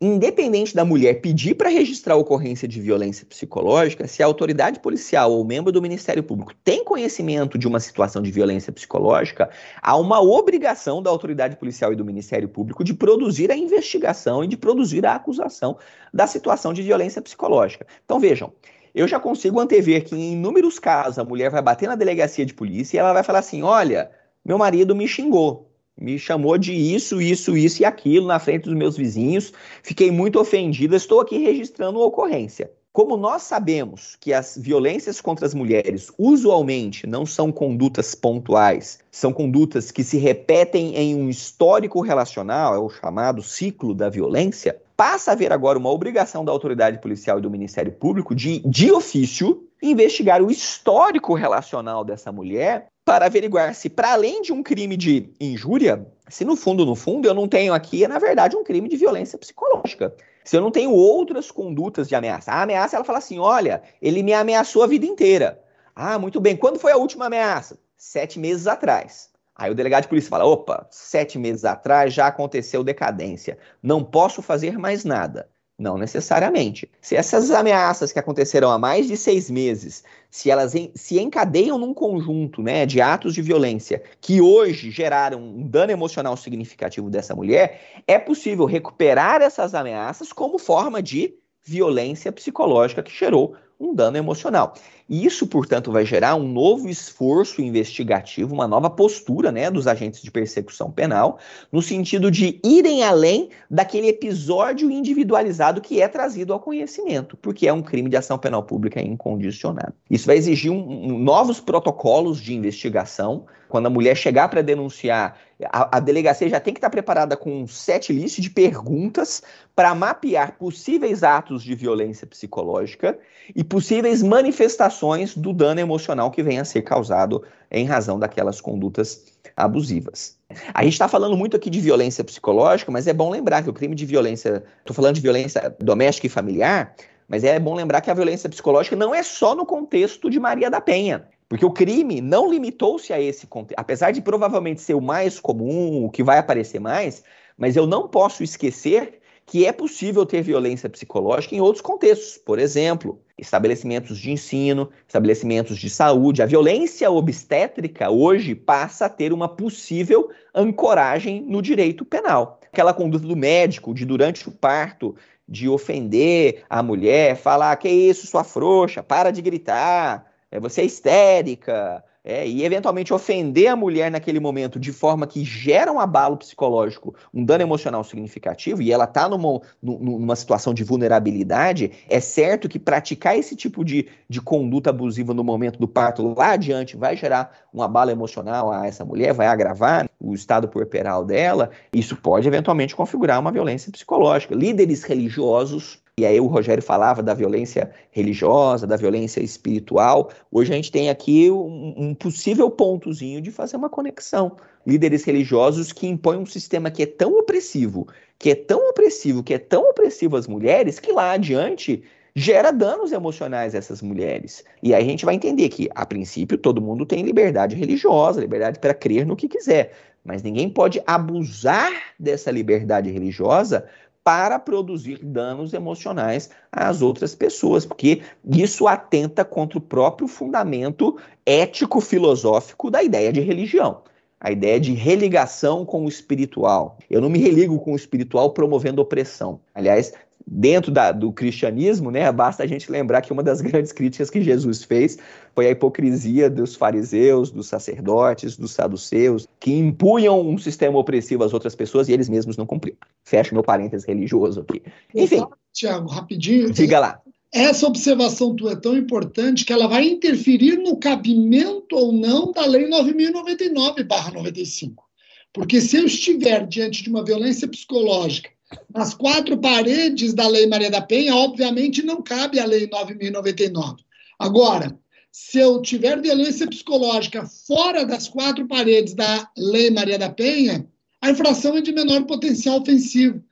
independente da mulher pedir para registrar a ocorrência de violência psicológica, se a autoridade policial ou membro do Ministério Público tem conhecimento de uma situação de violência psicológica, há uma obrigação da autoridade policial e do Ministério Público de produzir a investigação e de produzir a acusação da situação de violência psicológica. Então vejam, eu já consigo antever que em inúmeros casos a mulher vai bater na delegacia de polícia e ela vai falar assim: olha, meu marido me xingou me chamou de isso, isso, isso e aquilo na frente dos meus vizinhos. Fiquei muito ofendida, estou aqui registrando a ocorrência. como nós sabemos que as violências contra as mulheres usualmente não são condutas pontuais, são condutas que se repetem em um histórico relacional, é o chamado ciclo da violência, passa a haver agora uma obrigação da autoridade policial e do Ministério Público de, de ofício, investigar o histórico relacional dessa mulher para averiguar se, para além de um crime de injúria, se no fundo, no fundo, eu não tenho aqui, na verdade, um crime de violência psicológica. Se eu não tenho outras condutas de ameaça. A ameaça, ela fala assim: olha, ele me ameaçou a vida inteira. Ah, muito bem. Quando foi a última ameaça? Sete meses atrás. Aí o delegado de polícia fala: opa, sete meses atrás já aconteceu decadência. Não posso fazer mais nada. Não necessariamente. Se essas ameaças que aconteceram há mais de seis meses, se elas en se encadeiam num conjunto né, de atos de violência que hoje geraram um dano emocional significativo dessa mulher, é possível recuperar essas ameaças como forma de violência psicológica que gerou um dano emocional. E isso, portanto, vai gerar um novo esforço investigativo, uma nova postura né, dos agentes de persecução penal, no sentido de irem além daquele episódio individualizado que é trazido ao conhecimento, porque é um crime de ação penal pública incondicionada. Isso vai exigir um, um, novos protocolos de investigação. Quando a mulher chegar para denunciar, a, a, delegacia já tem que estar preparada com um set list de perguntas para mapear possíveis atos de violência psicológica e possíveis manifestações do dano emocional que venha a ser causado em razão daquelas condutas abusivas. A gente está falando muito aqui de violência psicológica, mas é bom lembrar que o crime de violência, estou falando de violência doméstica e familiar, mas é bom lembrar que a violência psicológica não é só no contexto de Maria da Penha. Porque o crime não limitou-se a esse contexto, apesar de provavelmente ser o mais comum, o que vai aparecer mais, mas eu não posso esquecer que é possível ter violência psicológica em outros contextos. Por exemplo, estabelecimentos de ensino, estabelecimentos de saúde. A violência obstétrica hoje passa a ter uma possível ancoragem no direito penal. Aquela conduta do médico de durante o parto de ofender a mulher, falar que isso, sua frouxa, para de gritar, é, você é histérica, é, e eventualmente ofender a mulher naquele momento de forma que gera um abalo psicológico, um dano emocional significativo, e ela está numa, numa situação de vulnerabilidade, é certo que praticar esse tipo de, de conduta abusiva no momento do parto lá adiante vai gerar um abalo emocional a essa mulher, vai agravar o estado puerperal dela, isso pode eventualmente configurar uma violência psicológica. Líderes religiosos e aí o Rogério falava da violência religiosa, da violência espiritual. Hoje a gente tem aqui um, um possível pontozinho de fazer uma conexão. Líderes religiosos que impõem um sistema que é tão opressivo, que é tão opressivo, que é tão opressivo às mulheres, que lá adiante gera danos emocionais a essas mulheres. E aí a gente vai entender que, a princípio, todo mundo tem liberdade religiosa, liberdade para crer no que quiser. Mas ninguém pode abusar dessa liberdade religiosa para produzir danos emocionais às outras pessoas, porque isso atenta contra o próprio fundamento ético-filosófico da ideia de religião. A ideia de religação com o espiritual. Eu não me religo com o espiritual promovendo opressão. Aliás, dentro da, do cristianismo, né, basta a gente lembrar que uma das [LAUGHS] grandes críticas que Jesus fez foi a hipocrisia dos fariseus, dos sacerdotes, dos saduceus, que impunham um sistema opressivo às outras pessoas e eles mesmos não cumpriam. Fecha meu parênteses religioso aqui. Enfim. Tiago, rapidinho. Diga lá. Essa observação tua é tão importante que ela vai interferir no cabimento ou não da Lei 9.099-95. Porque se eu estiver diante de uma violência psicológica nas quatro paredes da Lei Maria da Penha, obviamente não cabe a Lei 9.099. Agora, se eu tiver violência psicológica fora das quatro paredes da Lei Maria da Penha, a infração é de menor potencial ofensivo.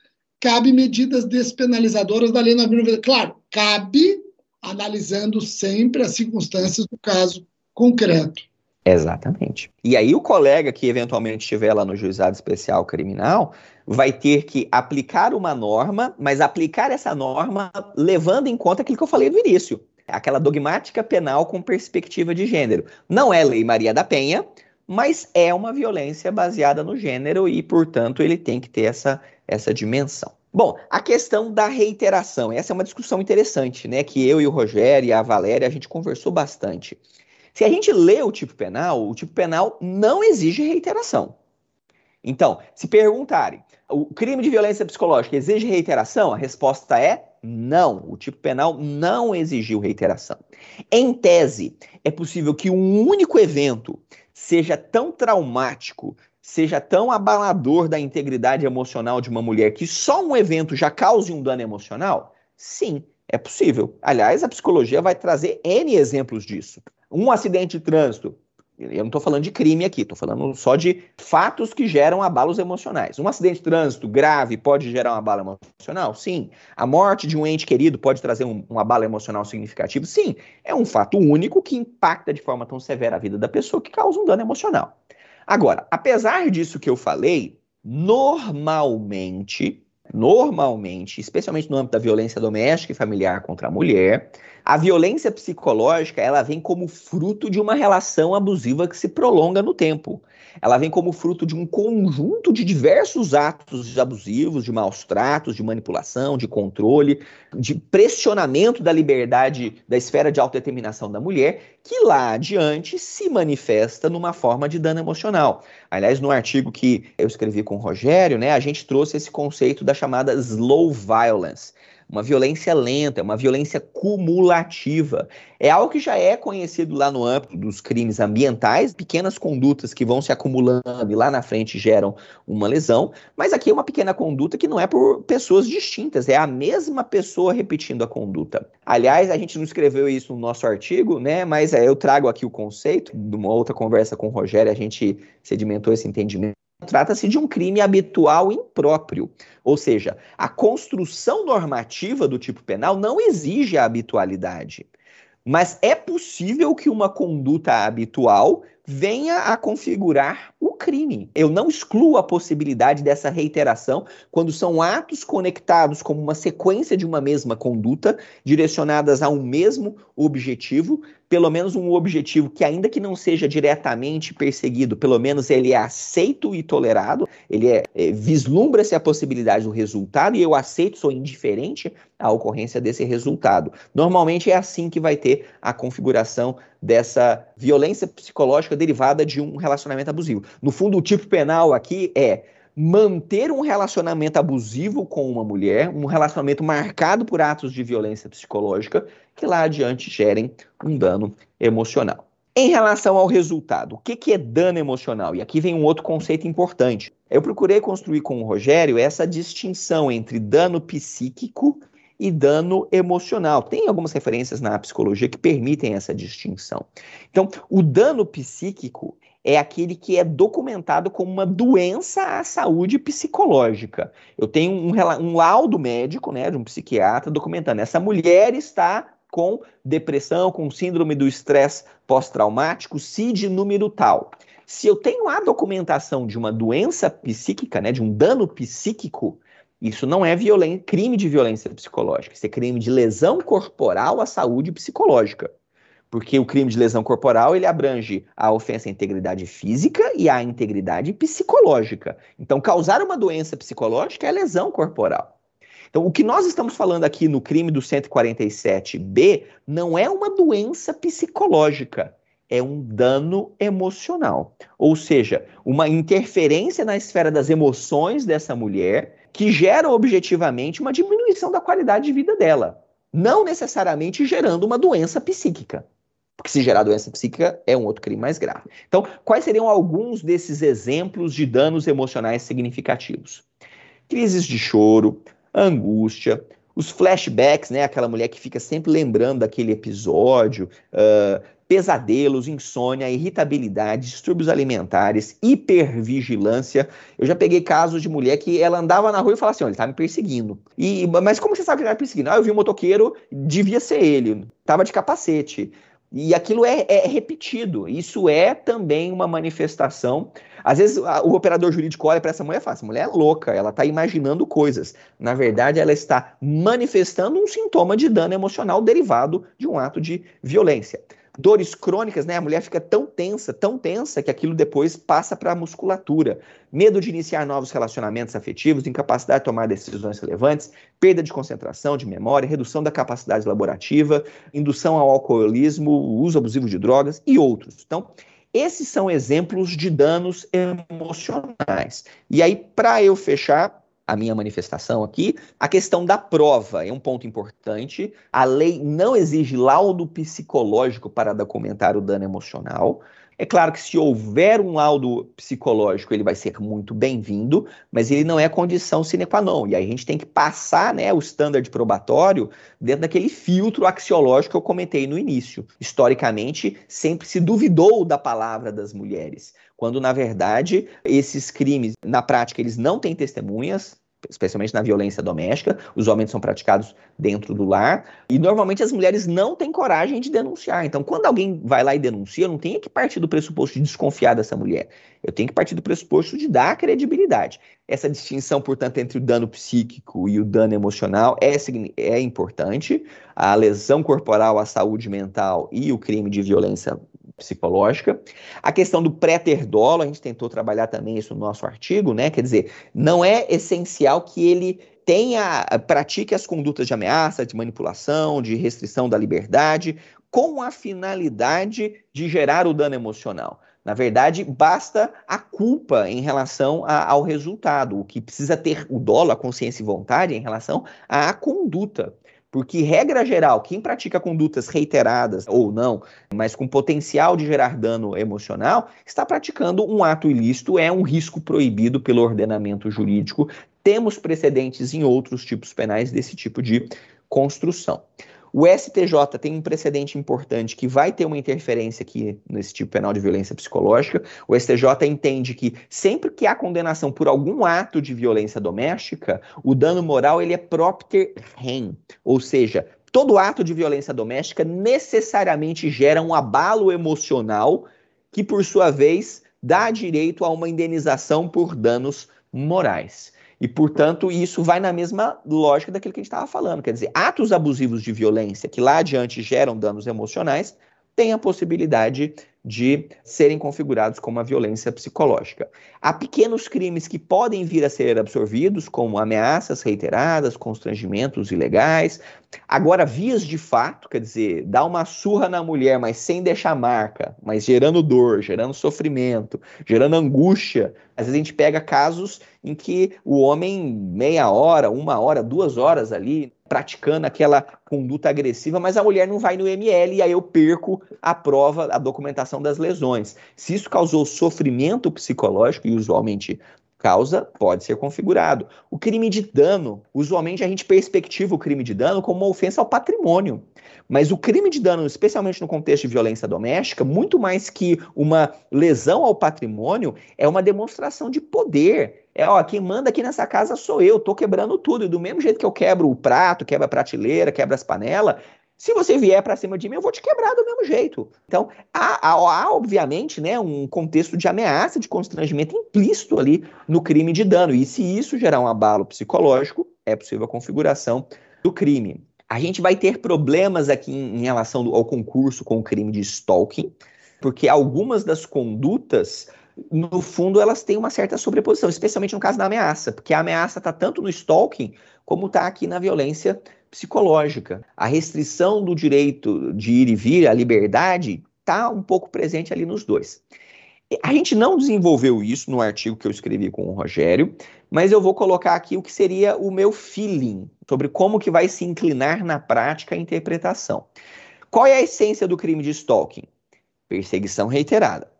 Cabe medidas despenalizadoras da Lei 9.099. Claro, cabe analisando sempre as circunstâncias do caso concreto. Exatamente. E aí o colega que eventualmente estiver lá no juizado especial criminal vai ter que aplicar uma norma, mas aplicar essa norma levando em conta aquilo que eu falei no início, aquela dogmática penal com perspectiva de gênero. Não é lei Maria da Penha, mas é uma violência baseada no gênero e, portanto, ele tem que ter essa, essa dimensão. Bom, a questão da reiteração, essa é uma discussão interessante, né? Que eu e o Rogério e a Valéria a gente conversou bastante. Se a gente lê o tipo penal, o tipo penal não exige reiteração. Então, se perguntarem, o crime de violência psicológica exige reiteração? A resposta é Não, o tipo penal não exigiu reiteração. Em tese, é possível que um único evento seja tão traumático, seja tão abalador da integridade emocional de uma mulher que só um evento já cause um dano emocional? Sim, é possível. Aliás, a psicologia vai trazer N exemplos disso. Um acidente de trânsito eu não estou falando de crime aqui, estou falando só de fatos que geram abalos emocionais. Um acidente de trânsito grave pode gerar um abalo emocional? Sim. A morte de um ente querido pode trazer um, um abalo emocional significativo? Sim. É um fato único que impacta de forma tão severa a vida da pessoa que causa um dano emocional. Agora, apesar disso que eu falei, normalmente, normalmente, especialmente no âmbito da violência doméstica e familiar contra a mulher, a violência psicológica, ela vem como fruto de uma relação abusiva que se prolonga no tempo. Ela vem como fruto de um conjunto de diversos atos abusivos, de maus tratos, de manipulação, de controle, de pressionamento da liberdade da esfera de autodeterminação da mulher, que lá adiante se manifesta numa forma de dano emocional. Aliás, no artigo que eu escrevi com o Rogério, né, a gente trouxe esse conceito da chamada slow violence uma violência lenta, uma violência cumulativa. É algo que já é conhecido lá no âmbito dos crimes ambientais, pequenas condutas que vão se acumulando e lá na frente geram uma lesão, mas aqui é uma pequena conduta que não é por pessoas distintas, é a mesma pessoa repetindo a conduta. Aliás, a gente não escreveu isso no nosso artigo, né? Mas é, eu trago aqui o conceito, de uma outra conversa com o Rogério, a gente sedimentou esse entendimento Trata-se de um crime habitual impróprio, ou seja, a construção normativa do tipo penal não exige a habitualidade. Mas é possível que uma conduta habitual venha a configurar o crime. Eu não excluo a possibilidade dessa reiteração quando são atos conectados como uma sequência de uma mesma conduta, direcionadas a um mesmo objetivo, pelo menos um objetivo que, ainda que não seja diretamente perseguido, pelo menos ele é aceito e tolerado, ele é, é vislumbra-se a possibilidade do resultado e eu aceito, sou indiferente à ocorrência desse resultado. Normalmente é assim que vai ter a configuração dessa violência psicológica derivada de um relacionamento abusivo. No fundo, o tipo penal aqui é manter um relacionamento abusivo com uma mulher, um relacionamento marcado por atos de violência psicológica, que lá adiante gerem um dano emocional. Em relação ao resultado, o que, que é dano emocional? E aqui vem um outro conceito importante. Eu procurei construir com o Rogério essa distinção entre dano psíquico e dano emocional. Tem algumas referências na psicologia que permitem essa distinção. Então, o dano psíquico é aquele que é documentado como uma doença à saúde psicológica. Eu tenho um, um laudo médico, né, de um psiquiatra, documentando essa mulher está com depressão, com síndrome do estresse pós-traumático, CID número tal. Se eu tenho a documentação de uma doença psíquica, né, de um dano psíquico, isso não é crime de violência psicológica, isso é crime de lesão corporal à saúde psicológica. Porque o crime de lesão corporal, ele abrange a ofensa à integridade física e à integridade psicológica. Então, causar uma doença psicológica é lesão corporal. Então, o que nós estamos falando aqui no crime do 147B não é uma doença psicológica, é um dano emocional. Ou seja, uma interferência na esfera das emoções dessa mulher que gera objetivamente uma diminuição da qualidade de vida dela, não necessariamente gerando uma doença psíquica. Porque se gerar doença psíquica é um outro crime mais grave. Então, quais seriam alguns desses exemplos de danos emocionais significativos? Crises de choro, angústia, os flashbacks, né? Aquela mulher que fica sempre lembrando daquele episódio, uh, pesadelos, insônia, irritabilidade, distúrbios alimentares, hipervigilância. Eu já peguei casos de mulher que ela andava na rua e falava assim: ele tá me perseguindo. E, mas como você sabe que ele tá me perseguindo? Ah, eu vi um motoqueiro, devia ser ele, tava de capacete. E aquilo é, é, repetido. Isso é também uma manifestação. Às vezes a, o operador jurídico olha para essa mulher e fala: essa mulher é louca, ela está imaginando coisas. Na verdade, ela está manifestando um sintoma de dano emocional derivado de um ato de violência dores crônicas, né? A mulher fica tão tensa, tão tensa, que aquilo depois passa para a musculatura. Medo de iniciar novos relacionamentos afetivos, incapacidade de tomar decisões relevantes, perda de concentração, de memória, redução da capacidade laborativa, indução ao alcoolismo, uso abusivo de drogas e outros. Então, esses são exemplos de danos emocionais. E aí, para eu fechar, a minha manifestação aqui, a questão da prova é um ponto importante. A lei não exige laudo psicológico para documentar o dano emocional. É claro que se houver um laudo psicológico, ele vai ser muito bem-vindo, mas ele não é condição sine qua non. E aí a gente tem que passar né, o standard probatório dentro daquele filtro axiológico que eu comentei no início. Historicamente, sempre se duvidou da palavra das mulheres, quando na verdade esses crimes, na prática, eles não têm testemunhas, especialmente na violência doméstica, os homens são praticados dentro do lar, e normalmente as mulheres não têm coragem de denunciar. Então, quando alguém vai lá e denuncia, eu não tenho que partir do pressuposto de desconfiar dessa mulher. Eu tenho que partir do pressuposto de dar credibilidade. Essa distinção, portanto, entre o dano psíquico e o dano emocional é, é importante. A lesão corporal, a saúde mental e o crime de violência psicológica. A questão do pré-ter dolo, a gente tentou trabalhar também isso no nosso artigo, né? Quer dizer, não é essencial que ele tenha, pratique as condutas de ameaça, de manipulação, de restrição da liberdade, com a finalidade de gerar o dano emocional. Na verdade, basta a culpa em relação a, ao resultado. O que precisa ter o dolo, a consciência e vontade em relação à conduta. Porque, regra geral, quem pratica condutas reiteradas ou não, mas com potencial de gerar dano emocional, está praticando um ato ilícito, é um risco proibido pelo ordenamento jurídico. Temos precedentes em outros tipos penais desse tipo de construção. O STJ tem um precedente importante que vai ter uma interferência aqui nesse tipo penal de violência psicológica. O STJ entende que sempre que há condenação por algum ato de violência doméstica, o dano moral ele é propter rem, ou seja, todo ato de violência doméstica necessariamente gera um abalo emocional que, por sua vez, dá direito a uma indenização por danos morais. E, portanto, isso vai na mesma lógica daquilo que a gente estava falando. Quer dizer, atos abusivos de violência que lá adiante geram danos emocionais têm a possibilidade de serem configurados como uma violência psicológica. Há pequenos crimes que podem vir a ser absorvidos, como ameaças reiteradas, constrangimentos ilegais. Agora, vias de fato, quer dizer, dar uma surra na mulher, mas sem deixar marca, mas gerando dor, gerando sofrimento, gerando angústia. Às vezes a gente pega casos em que o homem, meia hora, uma hora, duas horas ali, praticando aquela conduta agressiva, mas a mulher não vai no ML e aí eu perco a prova, a documentação das lesões. Se isso causou sofrimento psicológico, e usualmente causa, pode ser configurado. O crime de dano, usualmente a gente perspectiva o crime de dano como uma ofensa ao patrimônio. Mas o crime de dano, especialmente no contexto de violência doméstica, muito mais que uma lesão ao patrimônio, é uma demonstração de poder. É, ó, quem manda aqui nessa casa sou eu, tô quebrando tudo. E do mesmo jeito que eu quebro o prato, quebro a prateleira, quebro as panelas, se você vier para cima de mim, eu vou te quebrar do mesmo jeito. Então, há, há, obviamente, né, um contexto de ameaça, de constrangimento implícito ali no crime de dano. E se isso gerar um abalo psicológico, é possível a configuração do crime. A gente vai ter problemas aqui em, em relação ao concurso com o crime de stalking, porque algumas das condutas no fundo, elas têm uma certa sobreposição, especialmente no caso da ameaça, porque a ameaça está tanto no stalking como está aqui na violência psicológica. A restrição do direito de ir e vir, a liberdade, está um pouco presente ali nos dois. A gente não desenvolveu isso no artigo que eu escrevi com o Rogério, mas eu vou colocar aqui o que seria o meu feeling sobre como que vai se inclinar na prática a interpretação. Qual é a essência do crime de stalking? Perseguição reiterada.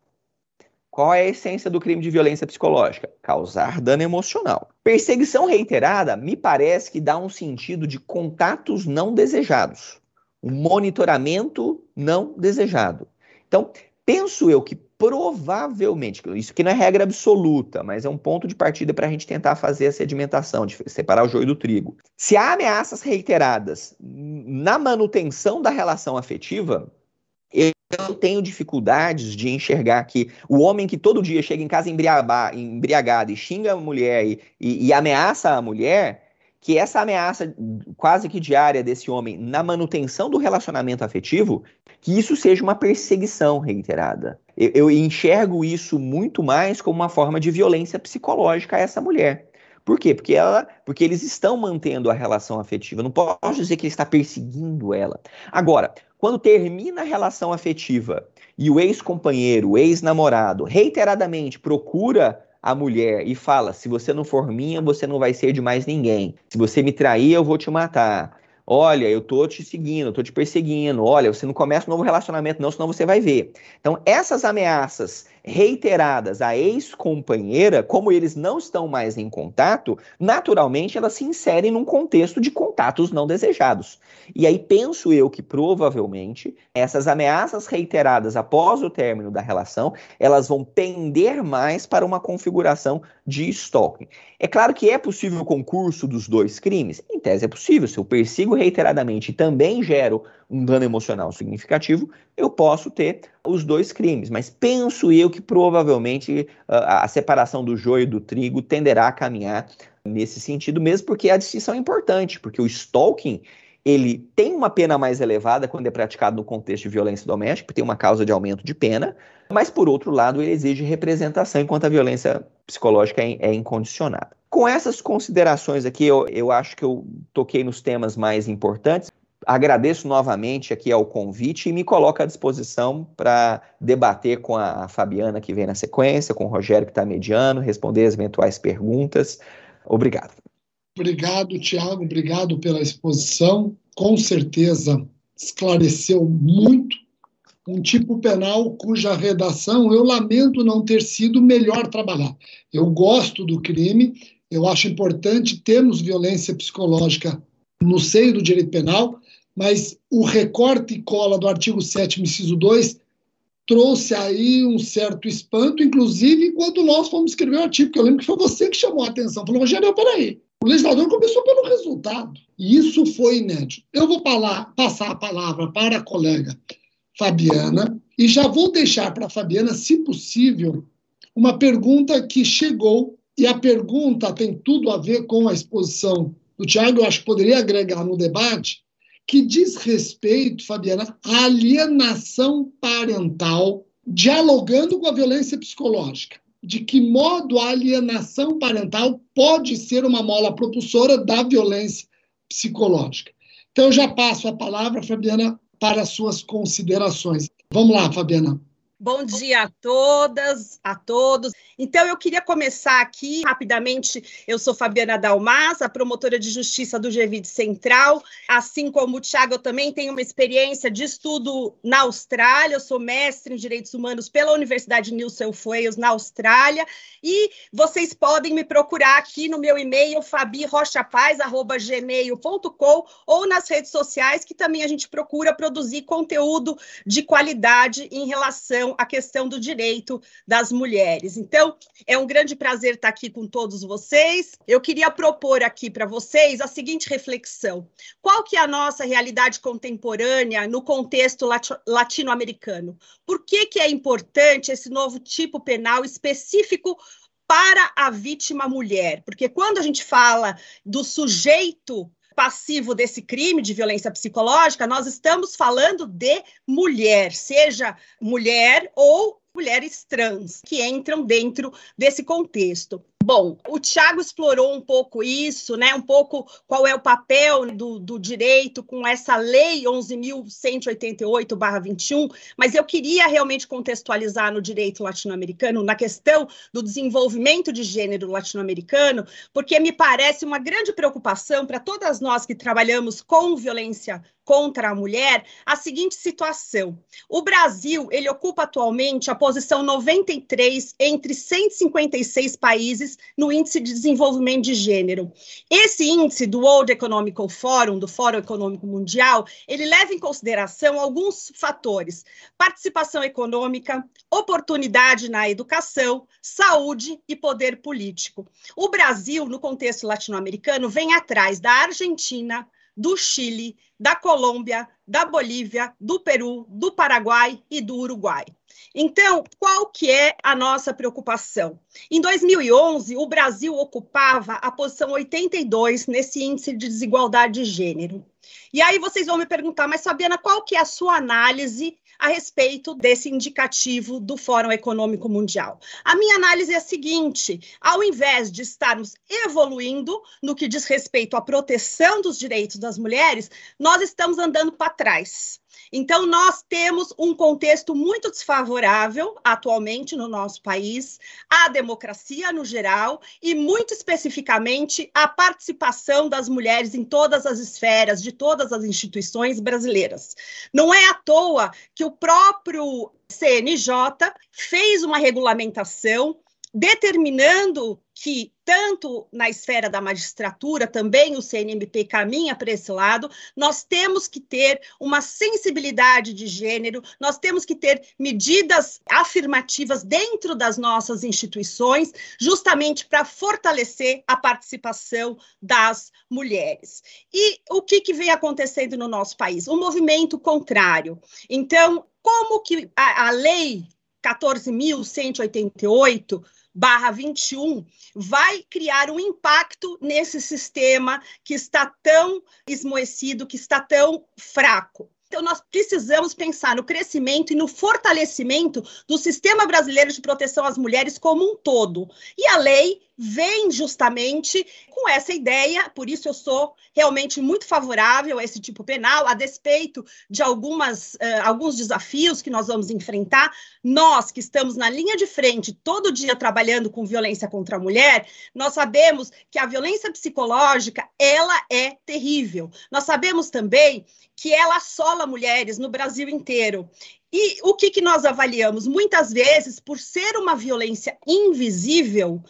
Qual é a essência do crime de violência psicológica? Causar dano emocional. Perseguição reiterada me parece que dá um sentido de contatos não desejados, um monitoramento não desejado. Então, penso eu que provavelmente, isso aqui não é regra absoluta, mas é um ponto de partida para a gente tentar fazer a sedimentação, de separar o joio do trigo. Se há ameaças reiteradas na manutenção da relação afetiva, eu tenho dificuldades de enxergar que o homem que todo dia chega em casa embriagado e xinga a mulher e, e, e, ameaça a mulher, que essa ameaça quase que diária desse homem na manutenção do relacionamento afetivo, que isso seja uma perseguição reiterada. Eu, eu enxergo isso muito mais como uma forma de violência psicológica a essa mulher. Por quê? Porque, ela, porque eles estão mantendo a relação afetiva. não posso dizer que ele está perseguindo ela. Agora, quando termina a relação afetiva e o ex-companheiro, o ex-namorado, reiteradamente procura a mulher e fala: se você não for minha, você não vai ser de mais ninguém. Se você me trair, eu vou te matar. Olha, eu tô te seguindo, eu tô te perseguindo. Olha, você não começa um novo relacionamento, não, senão você vai ver. Então, essas ameaças reiteradas à ex-companheira, como eles não estão mais em contato, naturalmente elas se inserem num contexto de contatos não desejados. E aí penso eu que provavelmente essas ameaças reiteradas após o término da relação, elas vão pender mais para uma configuração de stalking. É claro que é possível o concurso dos dois crimes. Em tese é possível. Se eu persigo reiteradamente e também gero um dano emocional significativo, eu posso ter os dois crimes. Mas penso eu que provavelmente a, a separação do joio do trigo tenderá a caminhar nesse sentido, mesmo porque a distinção é importante, porque o stalking ele tem uma pena mais elevada quando é praticado no contexto de violência doméstica, tem uma causa de aumento de pena, mas por outro lado ele exige representação enquanto a violência psicológica é, é incondicionada. Com essas considerações aqui, eu, eu acho que eu toquei nos temas mais importantes. Agradeço novamente aqui ao convite e me coloco à disposição para debater com a Fabiana que vem na sequência, com o Rogério que está mediando, responder as eventuais perguntas. Obrigado. Obrigado, Tiago. Obrigado pela exposição. Com certeza esclareceu muito um tipo penal cuja redação eu lamento não ter sido melhor trabalhada. Eu gosto do crime, eu acho importante termos violência psicológica no seio do direito penal, mas o recorte e cola do artigo 7 inciso 2 trouxe aí um certo espanto, inclusive quando nós fomos escrever o artigo, porque eu lembro que foi você que chamou a atenção, falou, Rogério, peraí, o legislador começou pelo resultado, e isso foi inédito. Eu vou falar, passar a palavra para a colega Fabiana, e já vou deixar para a Fabiana, se possível, uma pergunta que chegou, e a pergunta tem tudo a ver com a exposição do Tiago, eu acho que poderia agregar no debate, que diz respeito, Fabiana, à alienação parental, dialogando com a violência psicológica. De que modo a alienação parental pode ser uma mola propulsora da violência psicológica? Então, eu já passo a palavra, Fabiana, para suas considerações. Vamos lá, Fabiana. Bom dia a todas, a todos. Então, eu queria começar aqui rapidamente. Eu sou Fabiana Dalmas, a promotora de justiça do GVID Central. Assim como o Thiago, eu também tenho uma experiência de estudo na Austrália. Eu sou mestre em Direitos Humanos pela Universidade New South Wales, na Austrália. E vocês podem me procurar aqui no meu e-mail, fabirochapaz.gmail.com ou nas redes sociais, que também a gente procura produzir conteúdo de qualidade em relação à questão do direito das mulheres. Então, é um grande prazer estar aqui com todos vocês. Eu queria propor aqui para vocês a seguinte reflexão: qual que é a nossa realidade contemporânea no contexto latino-americano? Por que, que é importante esse novo tipo penal específico para a vítima mulher? Porque quando a gente fala do sujeito passivo desse crime de violência psicológica, nós estamos falando de mulher, seja mulher ou mulheres trans que entram dentro desse contexto. Bom, o Tiago explorou um pouco isso, né? Um pouco qual é o papel do, do direito com essa lei 11.188/21, mas eu queria realmente contextualizar no direito latino-americano, na questão do desenvolvimento de gênero latino-americano, porque me parece uma grande preocupação para todas nós que trabalhamos com violência contra a mulher a seguinte situação. O Brasil, ele ocupa atualmente a posição 93 entre 156 países no índice de desenvolvimento de gênero. Esse índice do World Economic Forum, do Fórum Econômico Mundial, ele leva em consideração alguns fatores: participação econômica, oportunidade na educação, saúde e poder político. O Brasil, no contexto latino-americano, vem atrás da Argentina, do Chile, da Colômbia, da Bolívia, do Peru, do Paraguai e do Uruguai. Então, qual que é a nossa preocupação? Em 2011, o Brasil ocupava a posição 82 nesse índice de desigualdade de gênero. E aí vocês vão me perguntar, mas Fabiana, qual que é a sua análise a respeito desse indicativo do Fórum Econômico Mundial. A minha análise é a seguinte: ao invés de estarmos evoluindo no que diz respeito à proteção dos direitos das mulheres, nós estamos andando para trás. Então, nós temos um contexto muito desfavorável atualmente no nosso país, à democracia no geral e, muito especificamente, à participação das mulheres em todas as esferas, de todas as instituições brasileiras. Não é à toa que o próprio CNJ fez uma regulamentação determinando que, tanto na esfera da magistratura, também o CNMP caminha para esse lado, nós temos que ter uma sensibilidade de gênero, nós temos que ter medidas afirmativas dentro das nossas instituições, justamente para fortalecer a participação das mulheres. E o que, que vem acontecendo no nosso país? Um movimento contrário. Então, como que a, a lei 14.188 barra 21 vai criar um impacto nesse sistema que está tão esmoecido, que está tão fraco. Então, nós precisamos pensar no crescimento e no fortalecimento do sistema brasileiro de proteção às mulheres como um todo. E a lei vem justamente com essa ideia, por isso eu sou realmente muito favorável a esse tipo penal, a despeito de algumas, uh, alguns desafios que nós vamos enfrentar. Nós que estamos na linha de frente todo dia trabalhando com violência contra a mulher, nós sabemos que a violência psicológica, ela é terrível. Nós sabemos também que ela assola mulheres no Brasil inteiro. E o que, que nós avaliamos? Muitas vezes, por ser uma violência invisível,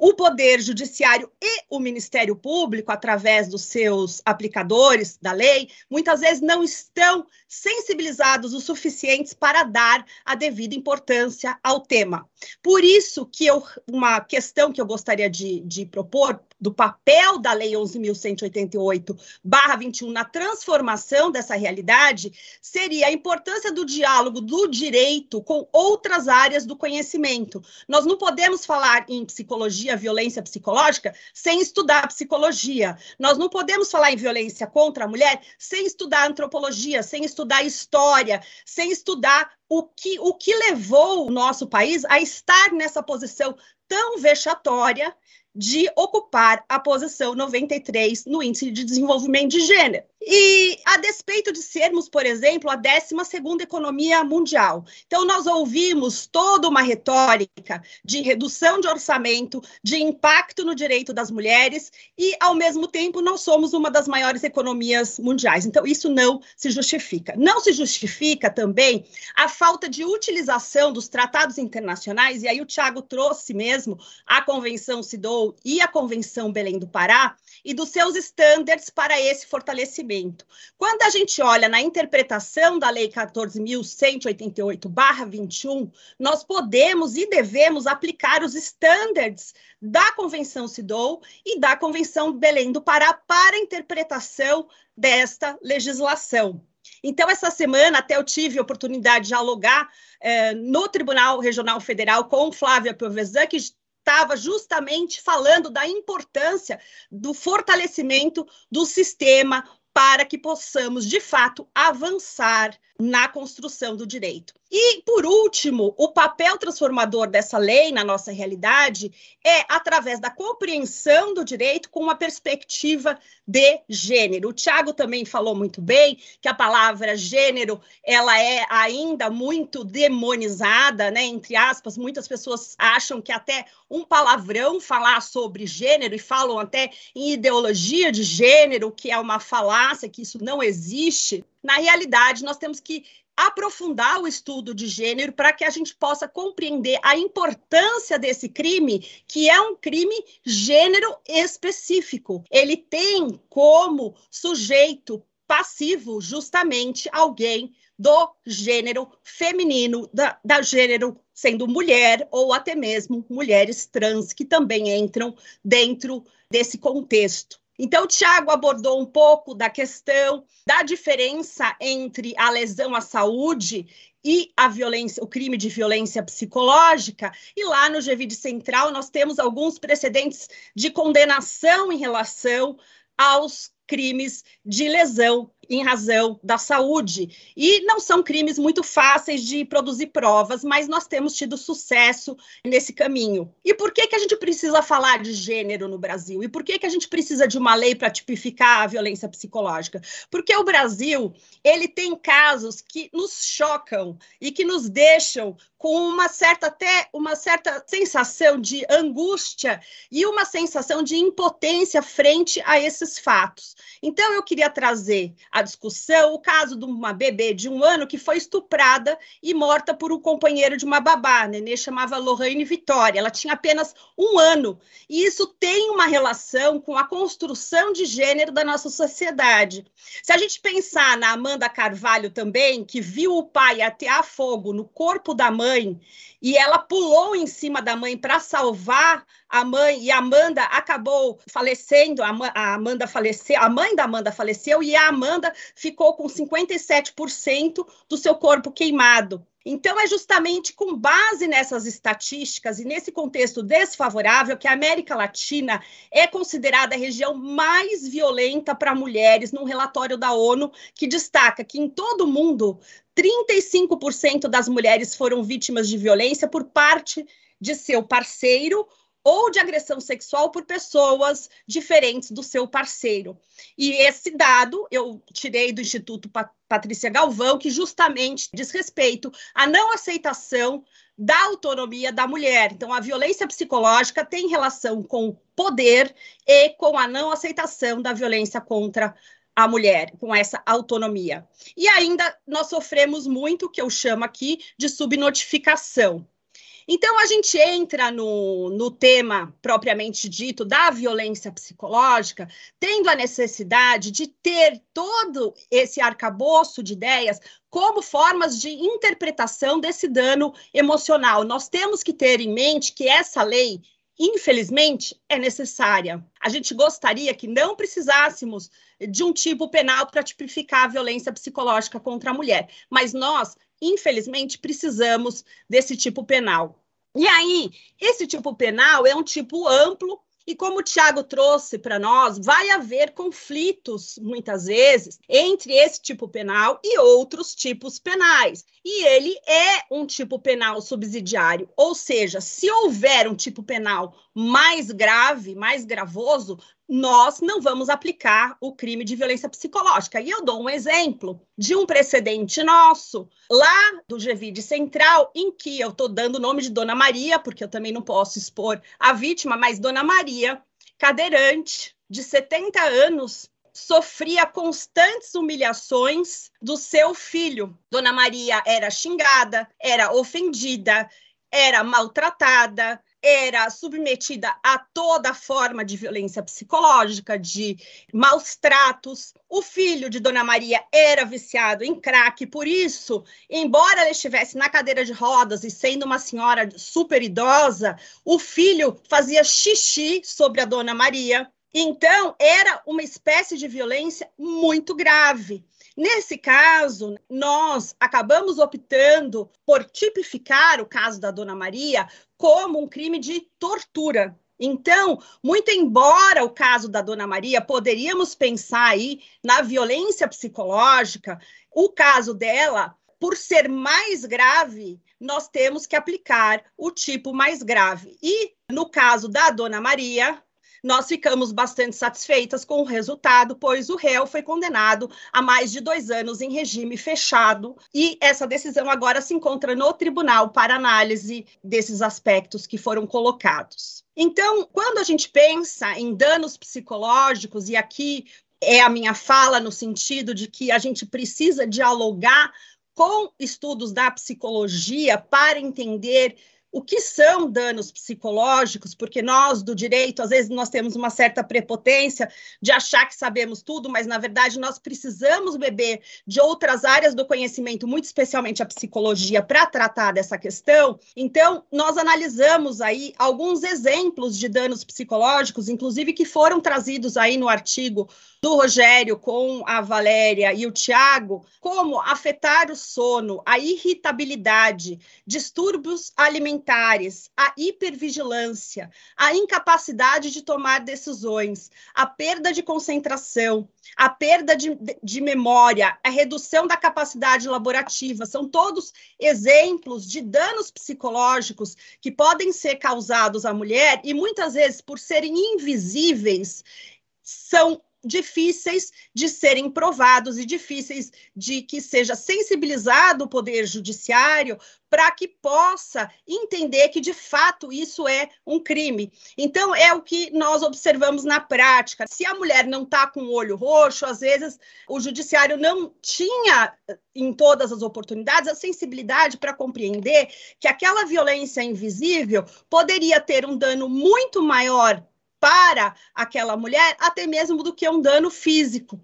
o Poder Judiciário e o Ministério Público, através dos seus aplicadores da lei, muitas vezes não estão sensibilizados o suficientes para dar a devida importância ao tema. Por isso que eu, uma questão que eu gostaria de, de propor do papel da Lei 11.188-21 na transformação dessa realidade seria a importância do diálogo do direito com outras áreas do conhecimento. Nós não podemos falar em psicologia, violência psicológica, sem estudar psicologia. Nós não podemos falar em violência contra a mulher sem estudar antropologia, sem estudar história, sem estudar o que, o que levou o nosso país a estar nessa posição tão vexatória de ocupar a posição 93 no Índice de Desenvolvimento de Gênero. E a despeito de sermos, por exemplo, a 12ª economia mundial. Então nós ouvimos toda uma retórica de redução de orçamento, de impacto no direito das mulheres e ao mesmo tempo nós somos uma das maiores economias mundiais. Então isso não se justifica. Não se justifica também a falta de utilização dos tratados internacionais e aí o Tiago trouxe mesmo a Convenção E a Convenção Belém do Pará e dos seus estándares para esse fortalecimento quando a gente olha na interpretação da Lei 14.188-21, nós podemos e devemos aplicar os estándares da Convenção CIDOU e da Convenção Belém do Pará para a interpretação desta legislação. Então, essa semana, até eu tive a oportunidade de dialogar eh, no Tribunal Regional Federal com Flávia Piovesan, que estava justamente falando da importância do fortalecimento do sistema para que possamos, de fato, avançar na construção do direito. E, por último, o papel transformador dessa lei na nossa realidade é através da compreensão do direito com uma perspectiva de gênero. O Tiago também falou muito bem que a palavra gênero ela é ainda muito demonizada, né? Entre aspas, muitas pessoas acham que até um palavrão falar sobre gênero e falam até em ideologia de gênero, que é uma falácia, que isso não existe. Na realidade, nós temos que aprofundar o estudo de gênero para que a gente possa compreender a importância desse crime, que é um crime gênero específico. Ele tem como sujeito passivo justamente alguém do gênero feminino, da, da gênero sendo mulher ou até mesmo mulheres trans que também entram dentro desse contexto. Então, o Tiago abordou um pouco da questão da diferença entre a lesão à saúde e a violência, o crime de violência psicológica. E lá no GVID Central nós temos alguns precedentes de condenação em relação aos crimes de lesão em razão da saúde. E não são crimes muito fáceis de produzir provas, mas nós temos tido sucesso nesse caminho. E por que, que a gente precisa falar de gênero no Brasil? E por que, que a gente precisa de uma lei para tipificar a violência psicológica? Porque o Brasil ele tem casos que nos chocam e que nos deixam com uma certa até uma certa sensação de angústia e uma sensação de impotência frente a esses fatos. Então eu queria trazer à discussão o caso de uma bebê de um ano que foi estuprada e morta por um companheiro de uma babá, a nenê chamava Lorraine Vitória. Ela tinha apenas um ano e isso tem uma relação com a construção de gênero da nossa sociedade. Se a gente pensar na Amanda Carvalho também, que viu o pai atear fogo no corpo da mãe e ela pulou em cima da mãe para salvar a mãe e a Amanda acabou falecendo, a Amanda faleceu, a mãe da Amanda faleceu e a Amanda ficou com 57% do seu corpo queimado. Então, é justamente com base nessas estatísticas e nesse contexto desfavorável que a América Latina é considerada a região mais violenta para mulheres, num relatório da ONU que destaca que em todo o mundo 35% das mulheres foram vítimas de violência por parte de seu parceiro ou de agressão sexual por pessoas diferentes do seu parceiro. E esse dado eu tirei do Instituto Patrícia Galvão, que justamente diz respeito à não aceitação da autonomia da mulher. Então, a violência psicológica tem relação com poder e com a não aceitação da violência contra a mulher com essa autonomia. E ainda nós sofremos muito, que eu chamo aqui de subnotificação. Então, a gente entra no, no tema propriamente dito da violência psicológica, tendo a necessidade de ter todo esse arcabouço de ideias como formas de interpretação desse dano emocional. Nós temos que ter em mente que essa lei infelizmente, é necessária. A gente gostaria que não precisássemos de um tipo penal para tipificar a violência psicológica contra a mulher, mas nós, infelizmente, precisamos desse tipo penal. E aí, esse tipo penal é um tipo amplo e como o Tiago trouxe para nós, vai haver conflitos, muitas vezes, entre esse tipo penal e outros tipos penais. E ele é um tipo penal subsidiário, ou seja, se houver um tipo penal mais grave, mais gravoso, nós não vamos aplicar o crime de violência psicológica. E eu dou um exemplo de um precedente nosso, lá do GVID Central, em que eu estou dando o nome de Dona Maria, porque eu também não posso expor a vítima, mas Dona Maria, cadeirante, de 70 anos, sofria constantes humilhações do seu filho. Dona Maria era xingada, era ofendida, era maltratada, era submetida a toda forma de violência psicológica, de maus tratos. O filho de Dona Maria era viciado em crack, por isso, embora ela estivesse na cadeira de rodas e sendo uma senhora super idosa, o filho fazia xixi sobre a Dona Maria. Então, era uma espécie de violência muito grave. Nesse caso, nós acabamos optando por tipificar o caso da Dona Maria como um crime de tortura. Então, muito embora o caso da Dona Maria, poderíamos pensar aí na violência psicológica, o caso dela, por ser mais grave, nós temos que aplicar o tipo mais grave. E no caso da Dona Maria, nós ficamos bastante satisfeitas com o resultado, pois o réu foi condenado a mais de dois anos em regime fechado e essa decisão agora se encontra no tribunal para análise desses aspectos que foram colocados. Então, quando a gente pensa em danos psicológicos, e aqui é a minha fala no sentido de que a gente precisa dialogar com estudos da psicologia para entender o que são danos psicológicos, porque nós do direito, às vezes nós temos uma certa prepotência de achar que sabemos tudo, mas na verdade nós precisamos beber de outras áreas do conhecimento, muito especialmente a psicologia, para tratar dessa questão. Então, nós analisamos aí alguns exemplos de danos psicológicos, inclusive que foram trazidos aí no artigo do Rogério com a Valéria e o Tiago, como afetar o sono, a irritabilidade, distúrbios alimentares alimentares, a hipervigilância, a incapacidade de tomar decisões, a perda de concentração, a perda de, de memória, a redução da capacidade laborativa, são todos exemplos de danos psicológicos que podem ser causados à mulher e muitas vezes, por serem invisíveis, são difíceis de serem provados e difíceis de que seja sensibilizado o poder judiciário para que possa entender que de fato isso é um crime. Então é o que nós observamos na prática. Se a mulher não está com o olho roxo, às vezes o judiciário não tinha em todas as oportunidades a sensibilidade para compreender que aquela violência invisível poderia ter um dano muito maior para aquela mulher, até mesmo do que um dano físico.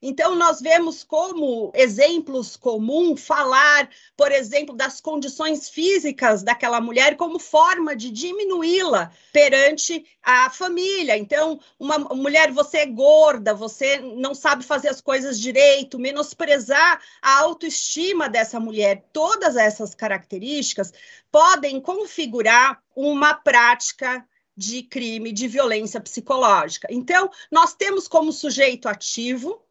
Então, nós vemos como exemplos comuns falar, por exemplo, das condições físicas daquela mulher como forma de diminuí-la perante a família. Então, uma mulher, você é gorda, você não sabe fazer as coisas direito, menosprezar a autoestima dessa mulher. Todas essas características podem configurar uma prática de crime de violência psicológica. Então, nós temos como sujeito ativo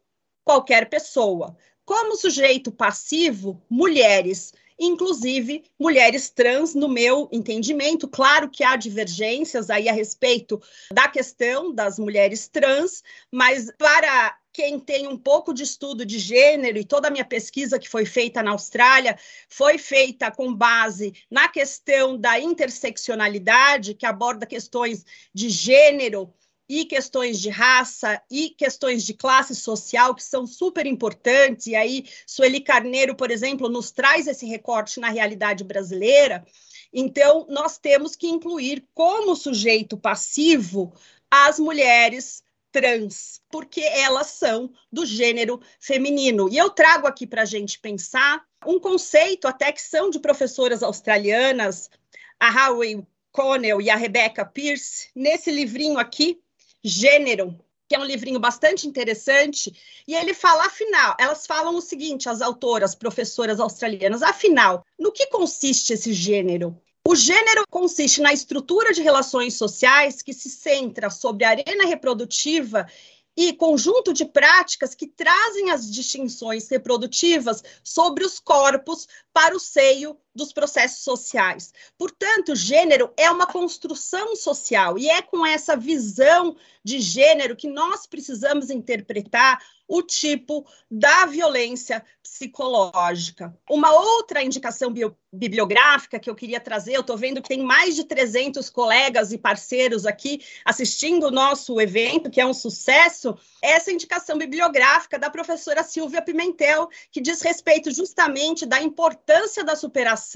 qualquer pessoa, como sujeito passivo, mulheres, inclusive mulheres trans, no meu entendimento. Claro que há divergências aí a respeito da questão das mulheres trans, mas para quem tem um pouco de estudo de gênero, e toda a minha pesquisa que foi feita na Austrália foi feita com base na questão da interseccionalidade, que aborda questões de gênero e questões de raça e questões de classe social que são super importantes. E aí, Sueli Carneiro, por exemplo, nos traz esse recorte na realidade brasileira. Então, nós temos que incluir como sujeito passivo as mulheres trans, porque elas são do gênero feminino. E eu trago aqui para a gente pensar um conceito até que são de professoras australianas, a Howie Connell e a Rebecca Pierce, nesse livrinho aqui, Gênero, que é um livrinho bastante interessante, e ele fala, afinal, elas falam o seguinte, as autoras, professoras australianas, afinal, no que consiste esse gênero? O gênero consiste na estrutura de relações sociais que se centra sobre a arena reprodutiva e conjunto de práticas que trazem as distinções reprodutivas sobre os corpos para o seio dos processos sociais. Portanto, gênero é uma construção social e é com essa visão de gênero que nós precisamos interpretar o tipo da violência psicológica. Uma outra indicação bibliográfica que eu queria trazer, eu estou vendo que tem mais de 300 colegas e parceiros aqui assistindo o nosso evento, que é um sucesso, essa indicação bibliográfica da professora Silvia Pimentel, que diz respeito justamente da importância da superação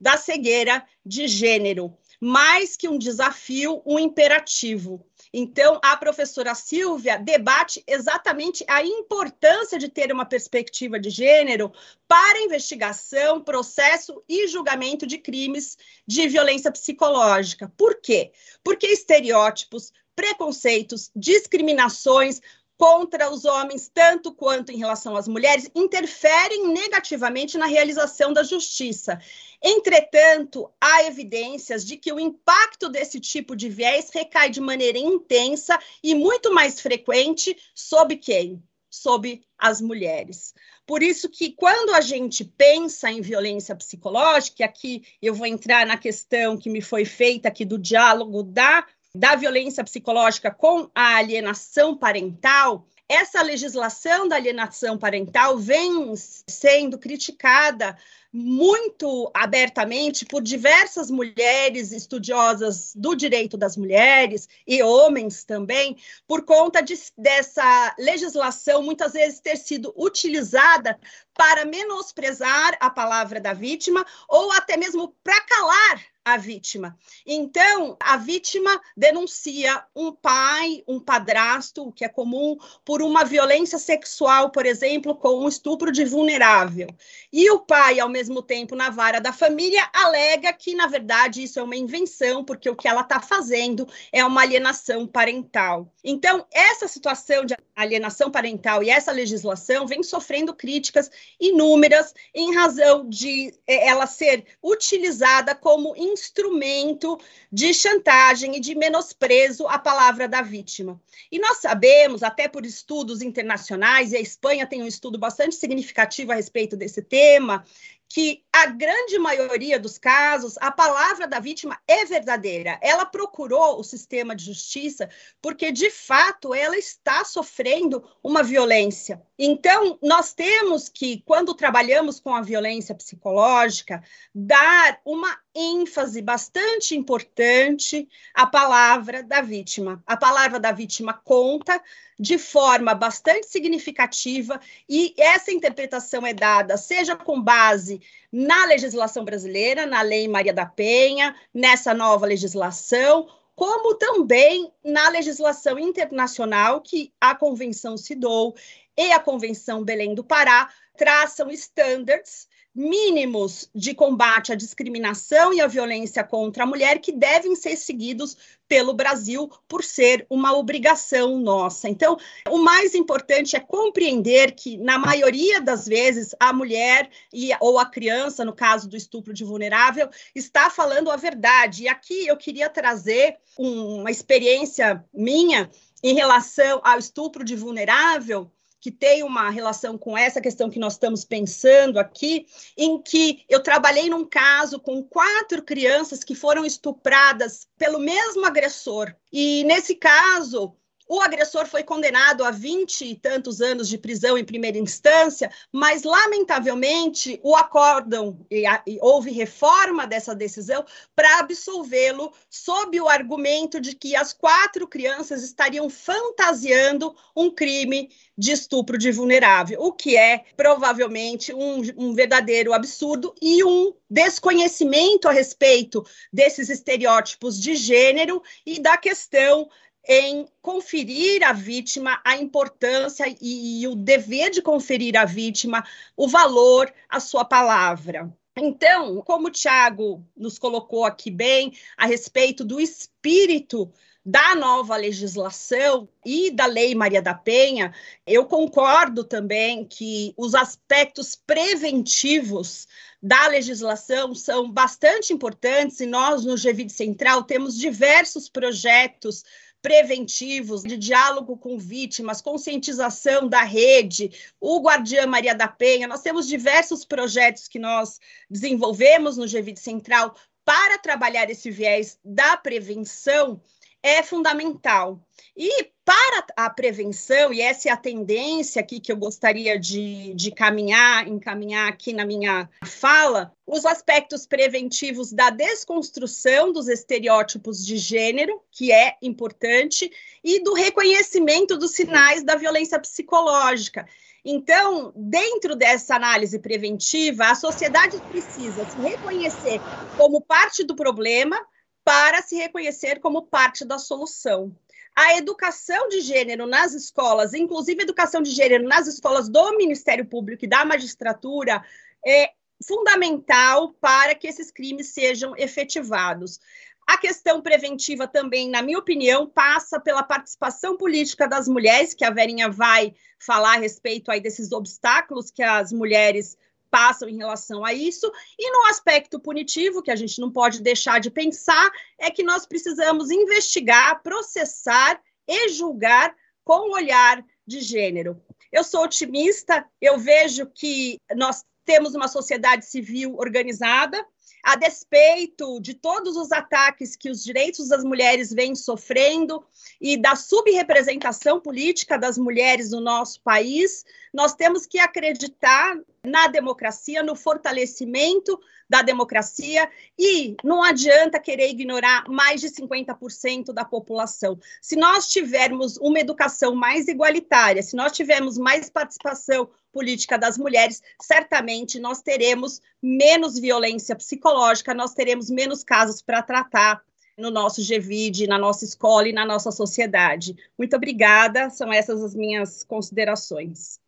da cegueira de gênero. Mais que um desafio, um imperativo. Então, a professora Silvia debate exatamente a importância de ter uma perspectiva de gênero para investigação, processo e julgamento de crimes de violência psicológica. Por quê? Porque estereótipos, preconceitos, discriminações contra os homens, tanto quanto em relação às mulheres, interferem negativamente na realização da justiça. Entretanto, há evidências de que o impacto desse tipo de viés recai de maneira intensa e muito mais frequente sobre quem? Sobre as mulheres. Por isso que quando a gente pensa em violência psicológica, e aqui eu vou entrar na questão que me foi feita aqui do diálogo da da violência psicológica com a alienação parental, essa legislação da alienação parental vem sendo criticada muito abertamente por diversas mulheres estudiosas do direito das mulheres e homens também, por conta de, dessa legislação muitas vezes ter sido utilizada para menosprezar a palavra da vítima ou até mesmo para calar a vítima. Então, a vítima denuncia um pai, um padrasto, o que é comum, por uma violência sexual, por exemplo, com um estupro de vulnerável. E o pai, ao mesmo tempo, na vara da família, alega que, na verdade, isso é uma invenção, porque o que ela está fazendo é uma alienação parental. Então, essa situação de alienação parental e essa legislação vem sofrendo críticas inúmeras em razão de eh, ela ser utilizada como instrumento de chantagem e de menosprezo à palavra da vítima. E nós sabemos, até por estudos internacionais, e a Espanha tem um estudo bastante significativo a respeito desse tema, que a grande maioria dos casos, a palavra da vítima é verdadeira. Ela procurou o sistema de justiça porque, de fato, ela está sofrendo uma violência. Então, nós temos que, quando trabalhamos com a violência psicológica, dar uma ênfase bastante importante à palavra da vítima. A palavra da vítima conta de forma bastante significativa e essa interpretação é dada seja com base na legislação brasileira, na Lei Maria da Penha, nessa nova legislação, como também na legislação internacional que a Convenção CIDOU e a Convenção Belém do Pará traçam estándares mínimos de combate à discriminação e à violência contra a mulher que devem ser seguidos pelo Brasil por ser uma obrigação nossa. Então, o mais importante é compreender que, na maioria das vezes, a mulher e, ou a criança, no caso do estupro de vulnerável, está falando a verdade. E aqui eu queria trazer um, uma experiência minha em relação ao estupro de vulnerável que tem uma relação com essa questão que nós estamos pensando aqui, em que eu trabalhei num caso com quatro crianças que foram estupradas pelo mesmo agressor. E nesse caso, o agressor foi condenado a vinte e tantos anos de prisão em primeira instância, mas, lamentavelmente, o acórdão, e, a, e houve reforma dessa decisão para absolvê-lo, sob o argumento de que as quatro crianças estariam fantasiando um crime de estupro de vulnerável, o que é provavelmente um, um verdadeiro absurdo e um desconhecimento a respeito desses estereótipos de gênero e da questão em conferir à vítima a importância e, e o dever de conferir à vítima o valor à sua palavra. Então, como o Tiago nos colocou aqui bem a respeito do espírito da nova legislação e da Lei Maria da Penha, eu concordo também que os aspectos preventivos da legislação são bastante importantes e nós no GVID Central temos diversos projetos preventivos, de diálogo com vítimas, conscientização da rede, o Guardiã Maria da Penha. Nós temos diversos projetos que nós desenvolvemos no GVID Central para trabalhar esse viés da prevenção é fundamental. E para a prevenção, e essa é a tendência aqui que eu gostaria de, de caminhar, encaminhar aqui na minha fala, os aspectos preventivos da desconstrução dos estereótipos de gênero, que é importante, e do reconhecimento dos sinais da violência psicológica. Então, dentro dessa análise preventiva, a sociedade precisa se reconhecer como parte do problema para se reconhecer como parte da solução. A educação de gênero nas escolas, inclusive educação de gênero nas escolas do Ministério Público e da magistratura, é fundamental para que esses crimes sejam efetivados. A questão preventiva também, na minha opinião, passa pela participação política das mulheres, que a Verinha vai falar a respeito aí desses obstáculos que as mulheres passam em relação a isso. E no aspecto punitivo, que a gente não pode deixar de pensar, é que nós precisamos investigar, processar e julgar com o olhar de gênero. Eu sou otimista, eu vejo que nós temos uma sociedade civil organizada, a despeito de todos os ataques que os direitos das mulheres vêm sofrendo e da subrepresentação política das mulheres no nosso país, nós temos que acreditar na democracia, no fortalecimento da democracia e não adianta querer ignorar mais de 50% da população. Se nós tivermos uma educação mais igualitária, se nós tivermos mais participação política das mulheres, certamente nós teremos menos violência psicológica, nós teremos menos casos para tratar no nosso GVID, na nossa escola e na nossa sociedade. Muito obrigada, são essas as minhas considerações.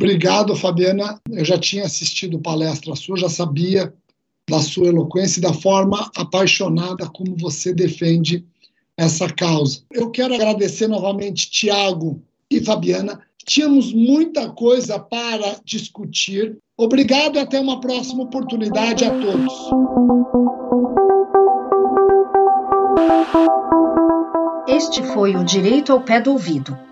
Obrigado, Fabiana. Eu já tinha assistido palestra sua, já sabia da sua eloquência e da forma apaixonada como você defende essa causa. Eu quero agradecer novamente Tiago e Fabiana Tínhamos muita coisa para discutir. Obrigado e até uma próxima oportunidade a todos. Este foi o Direito ao Pé do Ouvido.